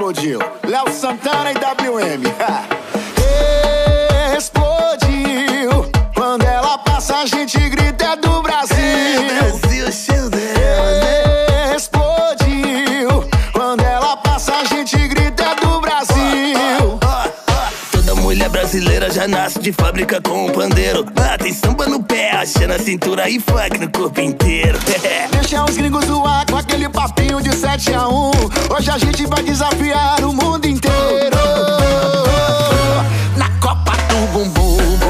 explodiu. Léo Santana e WM. explodiu. Quando ela passa, a gente já nasce de fábrica com um pandeiro. Batem samba no pé, acha na cintura e funk no corpo inteiro. Deixa os gringos zoar com aquele papinho de 7 a 1. Hoje a gente vai desafiar o mundo inteiro. Na Copa do Bumbum.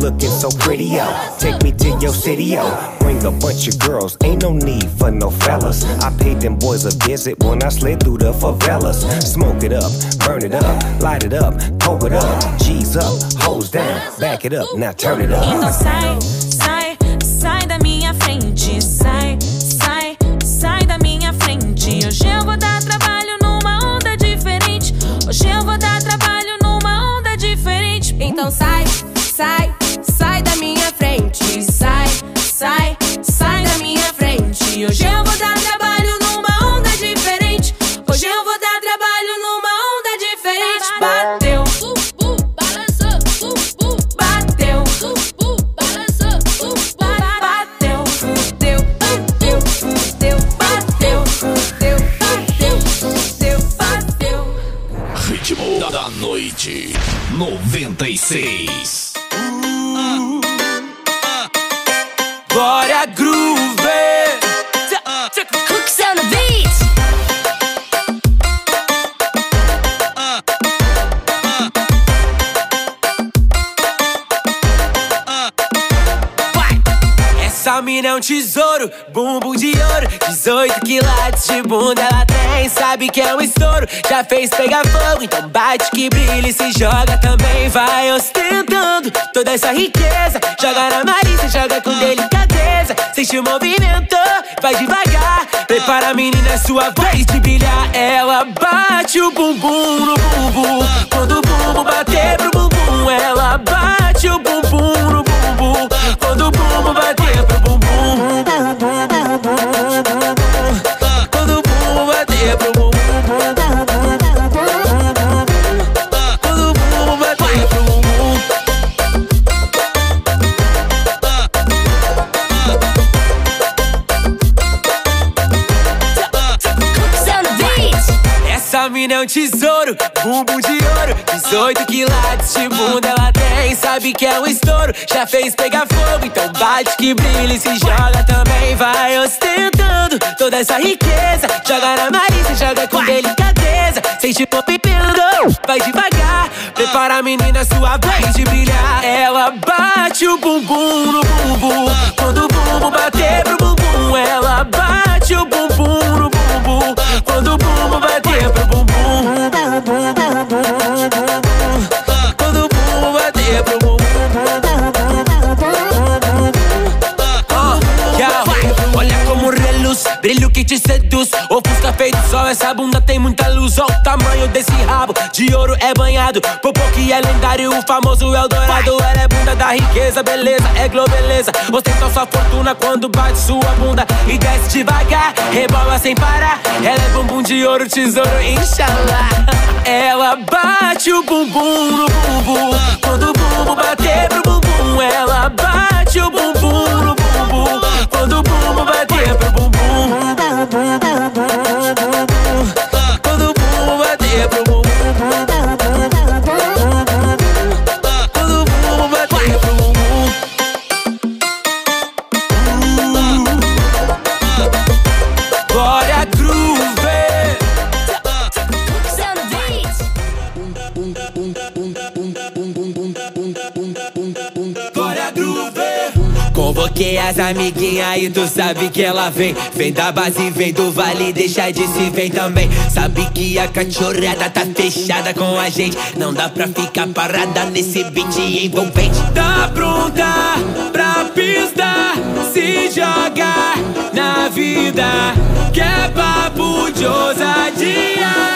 looking so pretty, oh. Take me to your city, oh. Bring a bunch of girls, ain't no need for no fellas. I paid them boys a visit when I slid through the favelas. Smoke it up, burn it up, light it up, coke it up. G's up, hose down, back it up, now turn it up. Então sai, sai, sai da minha frente, sai, sai, sai da minha frente. Hoje eu vou dar trabalho numa onda diferente. Hoje eu vou dar trabalho numa onda diferente. Então sai. 96. Já fez pegar fogo Então bate que brilha e se joga também Vai ostentando toda essa riqueza. Joga na Marisa, joga com delicadeza Sente o movimento, vai devagar. Prepara a menina, é sua vez de brilhar. Ela bate o bumbum no bumbum Quando o bumbum bater pro bumbum Ela bate o bumbum no bumbum Quando o bumbum bater pro bumbum. Quando o bumbum bater pro bumbum É um tesouro, bumbum de ouro. 18 quilates de bunda ela tem Sabe que é um estouro, já fez pegar fogo Então bate que brilha e se joga também. Vai ostentando toda essa riqueza. Joga na Marisa, joga com delicadeza. Sente o movimento, vai devagar. Prepara a menina, sua vez de brilhar. Ela bate o bumbum no bumbum. Quando o bumbum bater pro bumbum Ela bate bumbum no bumbum. Quando o bumbum bater pro bumbum reluz, brilho que te seduz. Ofusca feito sol, essa bunda tem muita luz. Olha o tamanho desse rabo, de ouro é banhado. Popô que é lendário, o famoso Eldorado. Ela é bunda da riqueza, beleza, é globeleza. Ostenta sua fortuna quando bate sua bunda. E desce devagar, rebola sem parar. Ela é bumbum de ouro, tesouro, inshallah. Ela bate o bumbum no bumbum. Quando o bumbum bater pro bumbum Ela bate o bumbum no bumbum. Quando o bumbum bater pro bumbum as amiguinhas e tu sabe que ela vem. Vem da base, vem do vale, deixa de se vem também. Sabe que a cachorrada tá fechada com a gente. Não dá pra ficar parada nesse beat envolvente. Tá pronta pra pista Se jogar na vida Que é papo de ousadia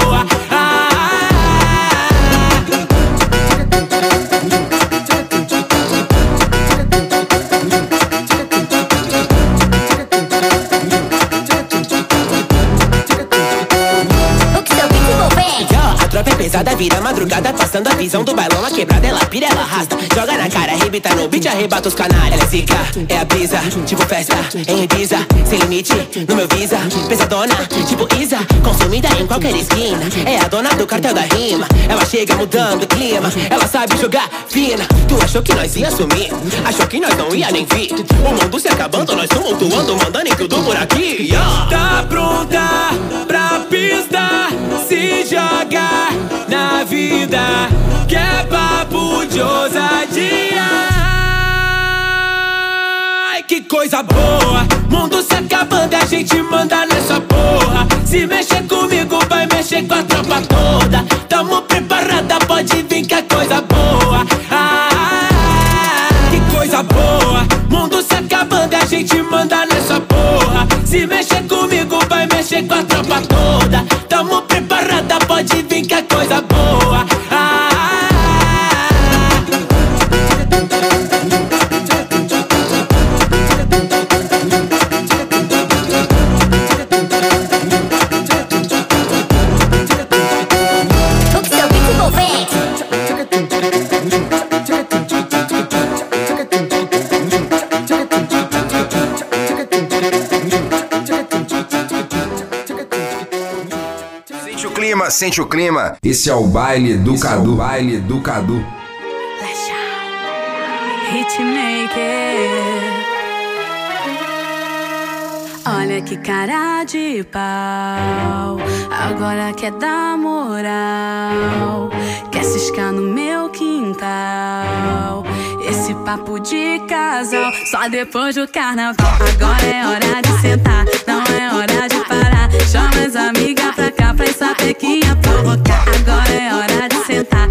Passando a visão do bailão, a quebrada ela pira, ela arrasta. Joga na cara, arrebita no beat, arrebata os canalhas. Ela é zica, é a brisa, tipo festa Em Ibiza, sem limite, no meu visa. Pesadona, tipo Isa Consumida em qualquer esquina. É a dona do cartel da rima. Ela chega mudando o clima. Ela sabe jogar fina. Tu achou que nós ia sumir? Achou que nós não ia nem vir? O mundo se acabando, nós tumultuando Mandando em tudo por aqui. Yeah. Tá pronta pra pista? Se jogar na vida. Que é papo de ousadia. Ai, que coisa boa. Mundo se acabando, a gente manda nessa porra. Se mexer comigo, vai mexer com a tropa toda. Tamo preparada, pode vir que é coisa boa. Ah, que coisa boa. Mundo se acabando, a gente manda nessa porra. Se mexer comigo, vai mexer com a tropa toda. Tamo preparada, pode vir que é coisa boa sente o clima. Esse é o baile do Cadu. baile do Cadu. Hitmaker. Olha que cara de pau. Agora quer dar moral. Quer ciscar no meu quintal. Esse papo de casal, só depois do carnaval. Agora é hora de sentar, não é hora de parar. Chama as amigas pra cá pra essa pequinha provocar. Agora é hora de sentar,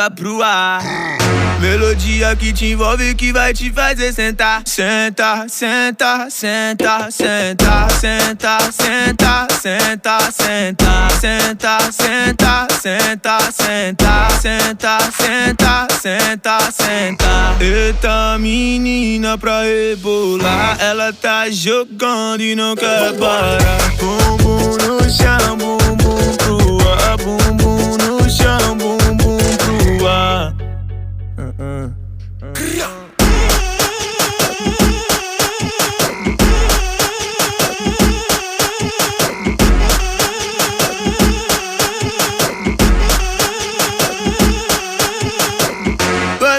joga pro ar Melodia que te envolve que vai te fazer sentar Senta, senta, senta, senta, senta, senta, senta, senta, senta, senta, senta, senta, senta, senta, senta, senta. Eita menina pra rebolar, ela tá jogando e não quer parar. Bumbum no chão, bumbum pro ar, bumbum no chão, bumbum Vai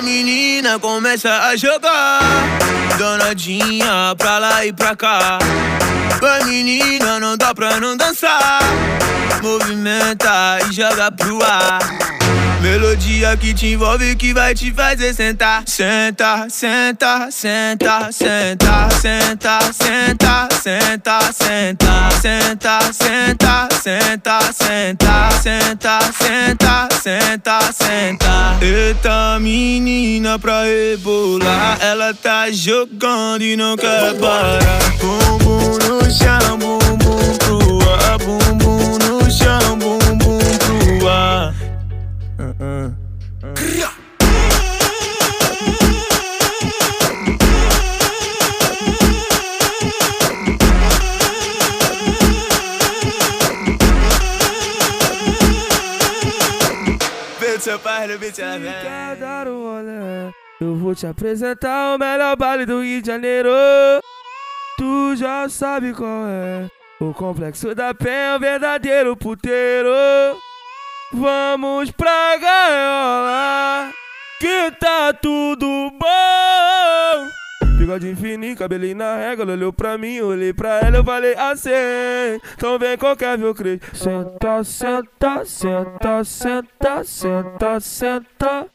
menina, começa a jogar. Danadinha pra lá e pra cá. Vai menina, não dá pra não dançar Movimenta e joga pro ar Melodia que te envolve que vai te fazer sentar Senta, senta, senta, senta, senta, senta, senta, senta, senta, senta, senta, senta, senta, senta, senta, senta. Eita menina pra rebolar, ela tá jogando e não quer parar. Bumbum no chão, bumbum pro ar, bumbum no chão, bumbum pro ar. Bitch, pai, bitch, Quer dar um rolê? Eu vou te apresentar o melhor baile do Rio de Janeiro. Tu já sabe qual é. O complexo da Penha é o verdadeiro puteiro. Vamos pra gaiola, que tá tudo bom. Bigode fininho, cabelinho na régua, ela olhou pra mim, olhei pra ela, eu falei assim. Então vem qualquer viu crê. Senta, senta, senta, senta, senta, senta.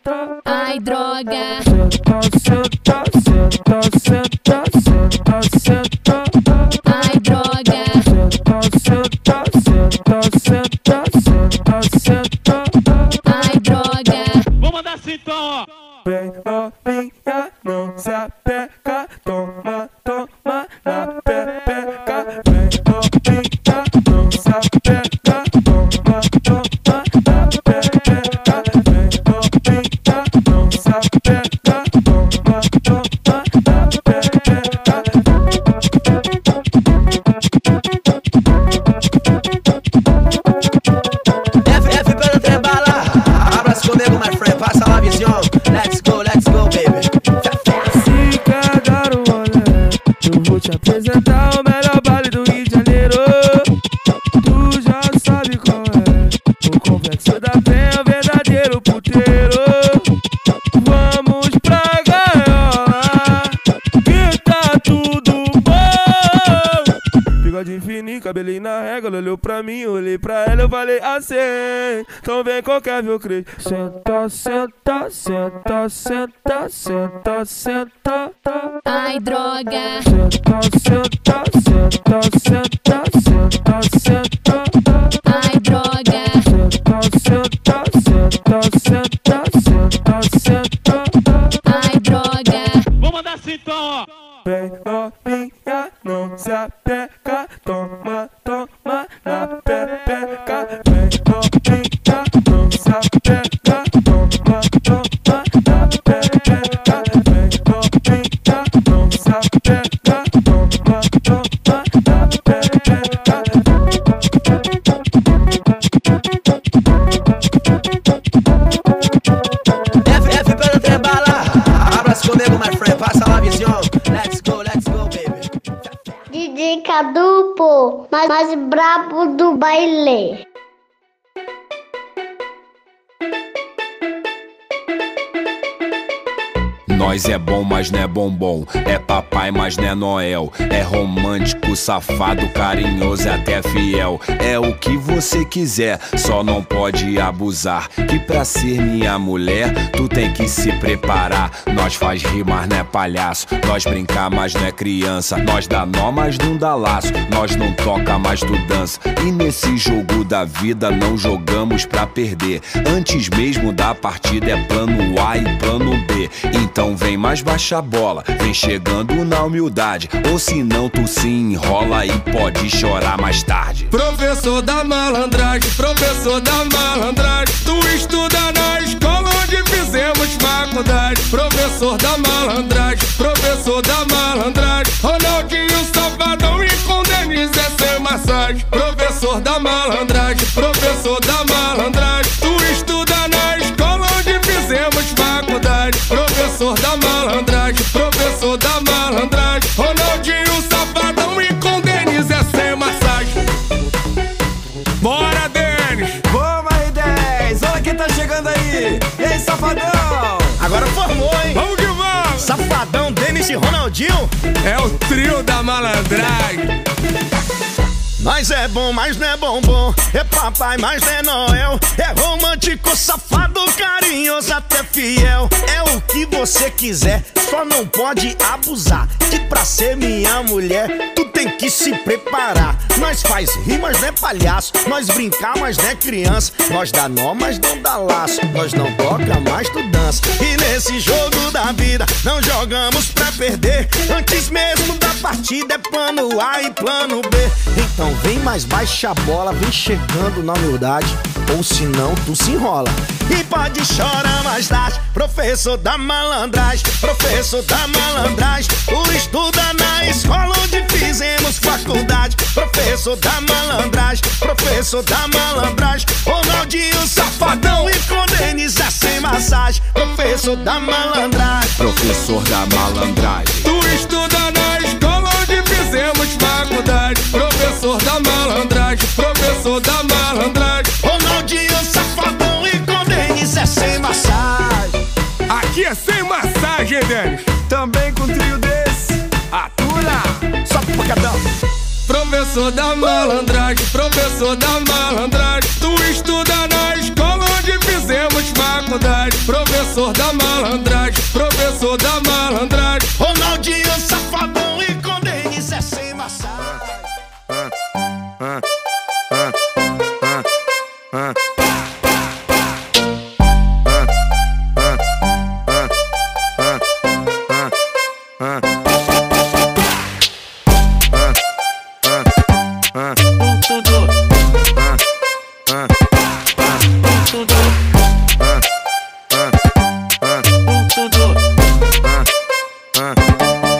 Ai, droga. Senta, senta, senta, senta, senta, senta. Ai, droga. Senta, senta, senta, senta. Ai, droga. Vou mandar assim então, ó. Vem novinha, não se apega, toma, toma na pepeca. Vem novinha, não se apega, toma, toma na pepeca. Vem novinha, não se apega, apresentar o melhor cabelinho na régua, ela olhou pra mim, olhei pra ela, eu falei assim. Então vem qualquer viu crê. Senta, senta, senta, senta, senta, senta. Ai, droga. Senta, senta, senta, senta, senta, senta. Ai, droga. Senta, senta, senta, senta, senta, senta. Ai, droga. Vou mandar assim então, ó. Vem novinha, não se apega, toma, toma na pepeca. Vem novinha, não não se apega, toma. DJ Cadu, pô, mais, mais brabo do baile. É bom, mas não é bombom. É papai, mas não é Noel. É romântico, safado, carinhoso e até fiel. É o que você quiser, só não pode abusar. Que pra ser minha mulher, tu tem que se preparar. Nós faz rir, mas não é palhaço. Nós brincar, mas não é criança. Nós dá nó, mas não dá laço. Nós não toca, mas tu dança. E nesse jogo da vida não jogamos pra perder. Antes mesmo da partida é plano A e plano B. Então vem mais baixa bola, vem chegando na humildade. Ou se não, tu se enrola e pode chorar mais tarde. Professor da malandragem, professor da malandragem. Tu estuda na escola onde fizemos faculdade. Professor da malandragem, professor da malandragem. Ronaldinho Safadão e com Denise é sem massagem. Professor da malandragem, professor da malandragem. Tu estuda na escola onde fizemos faculdade. Professor da malandragem, professor da malandragem. Ronaldinho Safadão e com Denise é sem massagem. Bora, Denis! Vamos, R10. Olha quem tá chegando aí. E aí, safadão? Agora formou, hein? Vamos que vamos! Safadão, Denis e Ronaldinho. É o trio da malandragem. Mas é bom, mas não é bombom. É papai, mas não é Noel. É romântico, safado, carinhoso, até fiel. É o que você quiser, só não pode abusar. Que pra ser minha mulher, tu tem que se preparar. Nós faz rir, mas não é palhaço. Nós brincar, mas não é criança. Nós dá nó, mas não dá laço. Nós não toca, mas tu dança. E nesse jogo da vida, não jogamos pra perder. Antes mesmo da partida é plano A e plano B. Então vem mais baixa a bola, vem chegando na humildade. Ou senão tu se enrola. E pode chorar mais tarde, professor da malandragem, professor da malandragem. Tu estuda na escola onde fizemos faculdade, professor da malandragem, professor da malandragem. Ronaldinho safadão e é sem massagem, professor da malandragem. Professor da malandragem. Tu estuda na escola fizemos faculdade. Professor da malandragem, professor da malandragem. Ronaldinho safadão e com Denis é sem massagem. Aqui é sem massagem, Denis. Também com trio desse. Atura! Só pancadão. Professor da malandragem, professor da malandragem. Tu estuda na escola onde fizemos faculdade. Professor da malandragem, professor da malandragem. Ronaldinho safadão é sem.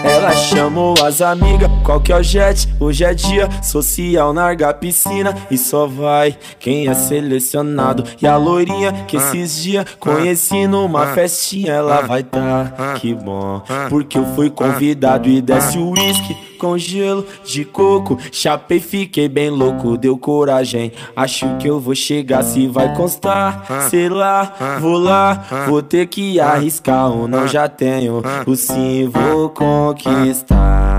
Ela chamou as amigas, qual que é o jet? Hoje é dia social, narga a piscina e só vai quem é selecionado. E a loirinha que esses dias conheci numa festinha, ela vai tá, que bom. Porque eu fui convidado e desce o uísque com gelo de coco. Chapei, fiquei bem louco, deu coragem. Acho que eu vou chegar se vai constar. Sei lá, vou lá, vou ter que arriscar ou não já tenho. O sim vou conquistar.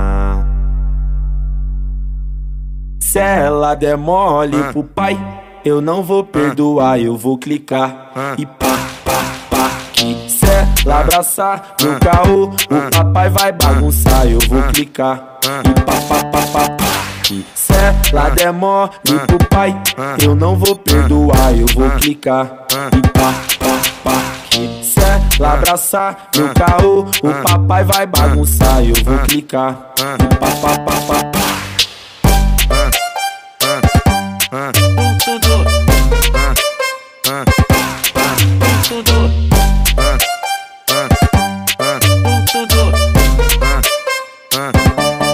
Se ela der mole pro pai, eu não vou perdoar, eu vou clicar e pá, pá, pá. Que se ela abraçar no caô, o papai vai bagunçar, eu vou clicar e pá, pá, pá, pá, pá. Que se ela der mole pro pai, eu não vou perdoar, eu vou clicar e pá, pá, pá. Que se ela abraçar no caô, o papai vai bagunçar, eu vou clicar e pá, pá, pá, pá, pá.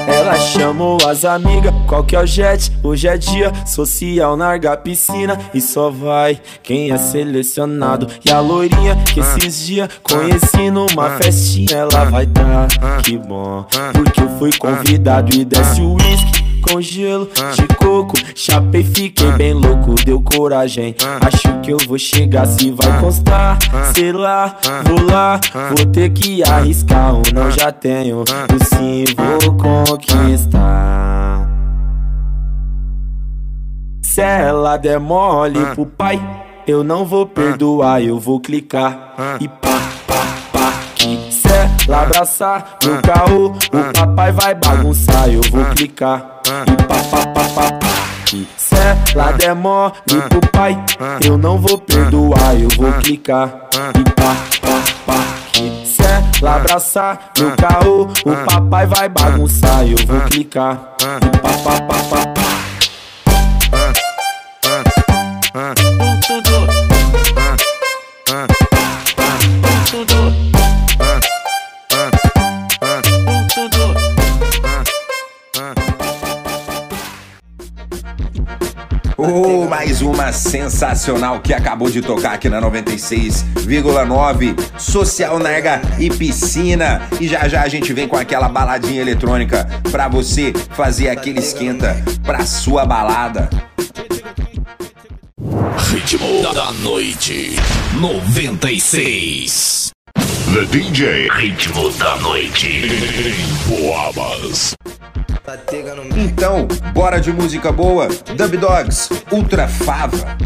Ela chamou as amigas, qual que é o jet? Hoje é dia social, narga a piscina e só vai quem é selecionado. E a loirinha que esses dias conheci numa festinha, ela vai tá, que bom. Porque eu fui convidado e desce o uísque com gelo de coco. Chapei, fiquei bem louco, deu coragem. Acho que eu vou chegar se vai constar. Sei lá, vou lá, vou ter que arriscar ou não já tenho. O sim vou conquistar. Se ela der mole pro pai, eu não vou perdoar, eu vou clicar e pá. Ela abraçar no caô, o papai vai bagunçar, eu vou clicar. E pá, pá, pá, pá, pá. Se ela der mole pro pai, eu não vou perdoar, eu vou clicar. E pá, pá, pá. Se ela abraçar no caô, o papai vai bagunçar, eu vou clicar. E pá, pá, pá, pá, pá. Oh, mais uma sensacional que acabou de tocar aqui na 96,9 Social Nega e Piscina. E já já a gente vem com aquela baladinha eletrônica pra você fazer aquele esquenta pra sua balada. Ritmo da noite 96. The DJ Ritmo da noite em Boabas. Então, bora de música boa? Dub Dogs, Ultra Fava.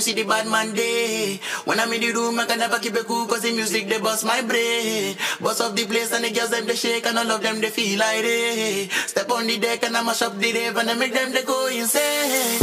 see the bad man day. When I'm in the room, I can never keep it cool, cause the music they bust my brain. Bust of the place and the girls them they shake and all of them they feel like they. Step on the deck and I mash up the rave and I make them they go insane.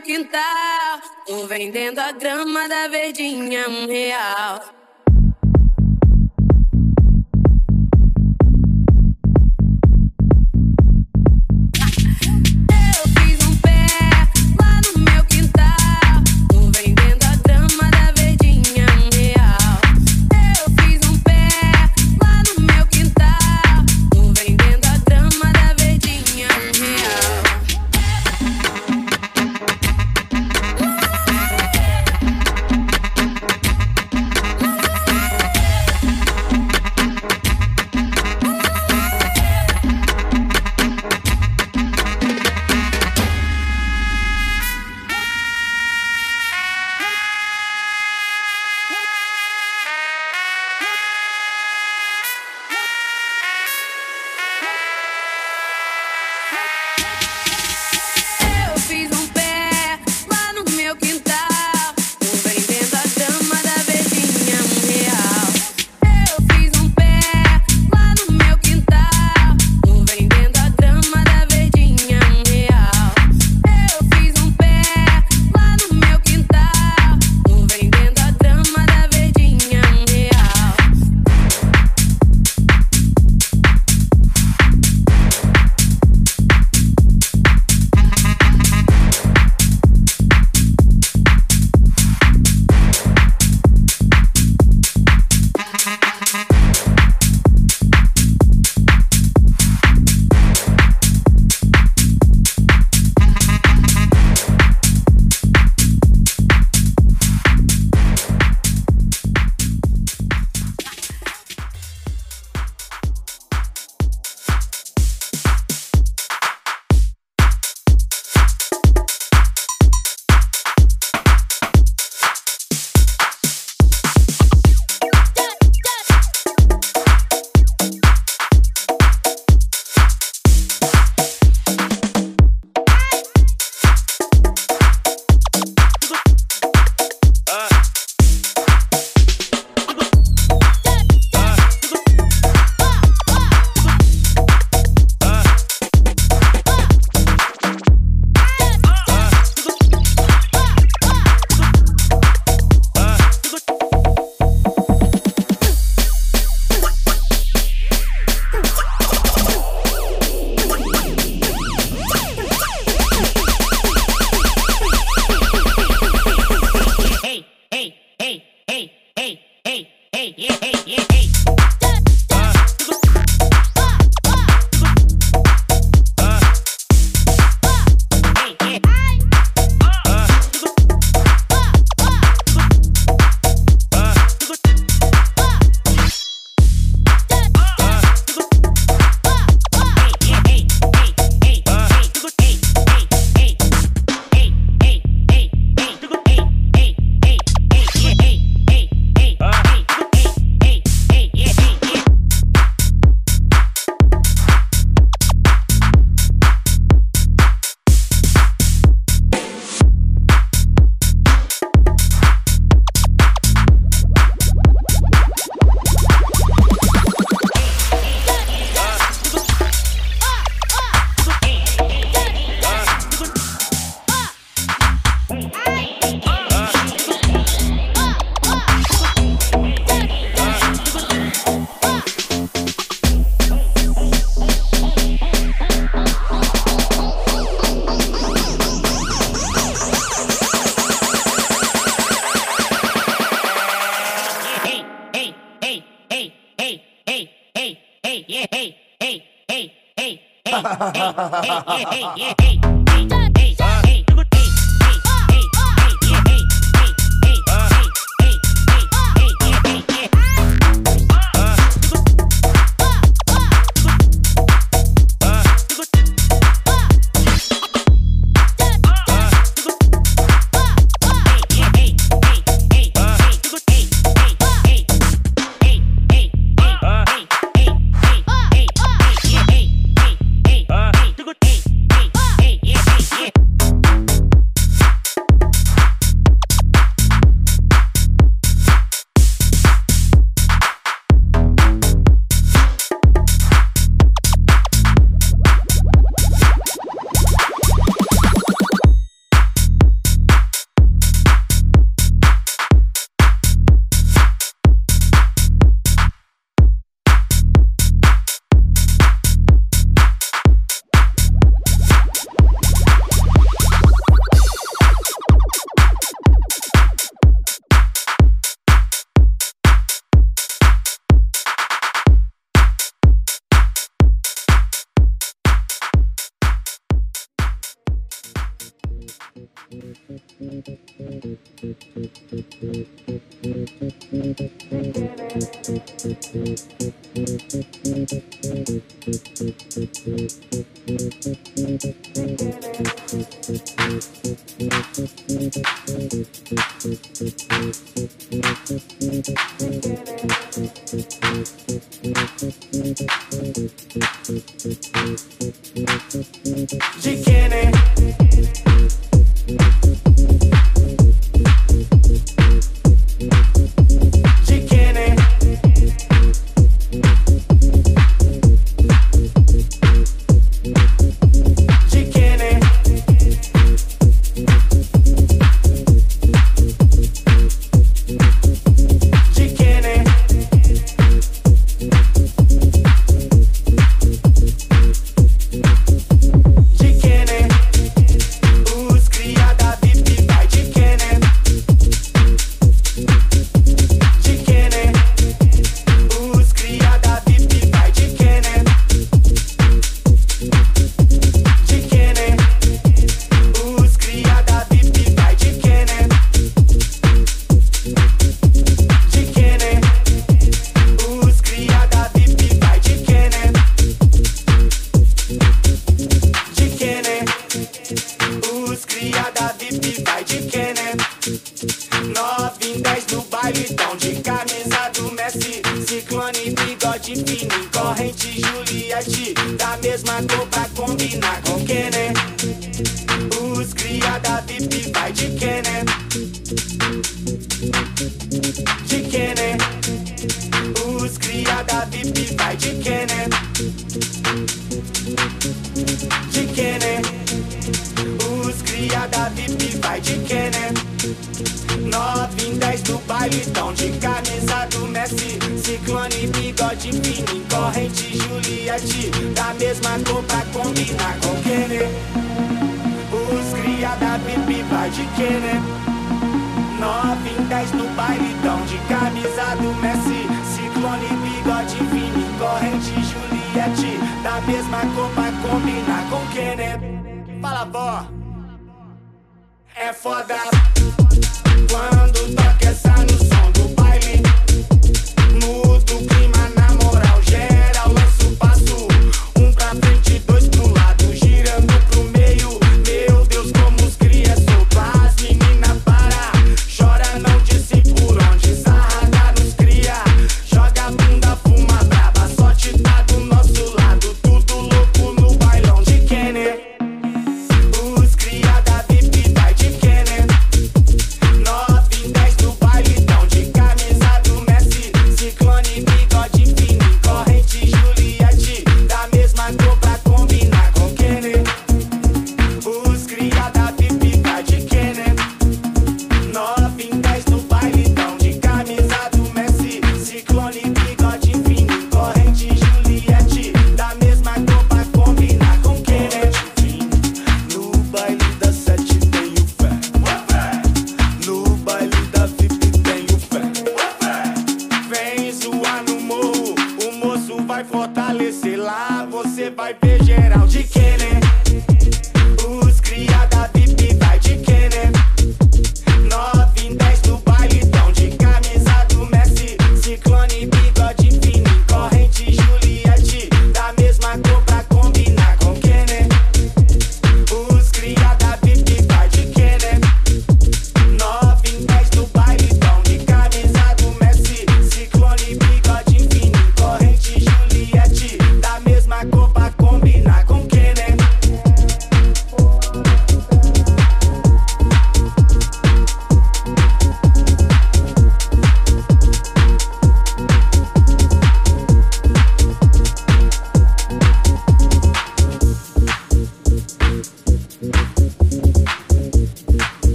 quintal. Tô vendendo a grama da verdinha um real.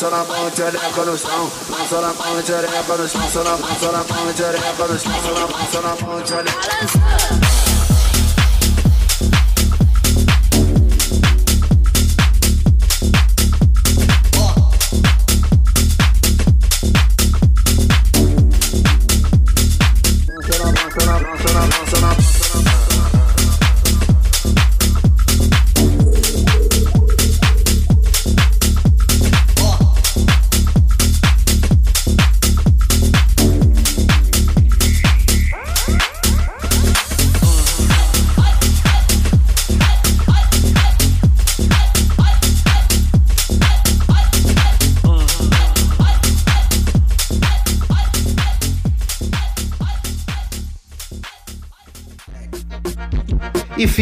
sur na pointe de l'air quand nous na sur la pointe de l'air na nous sommes, sur la pointe de l'air quand nous sommes, sur na pointe de l'air quand nous.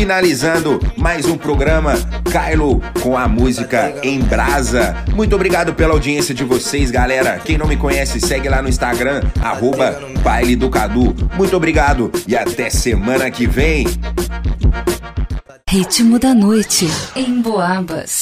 finalizando mais um programa Kylo com a música Em Brasa. Muito obrigado pela audiência de vocês, galera. Quem não me conhece, segue lá no Instagram, arroba Baile do Cadu. Muito obrigado e até semana que vem. Ritmo da noite em Boabas.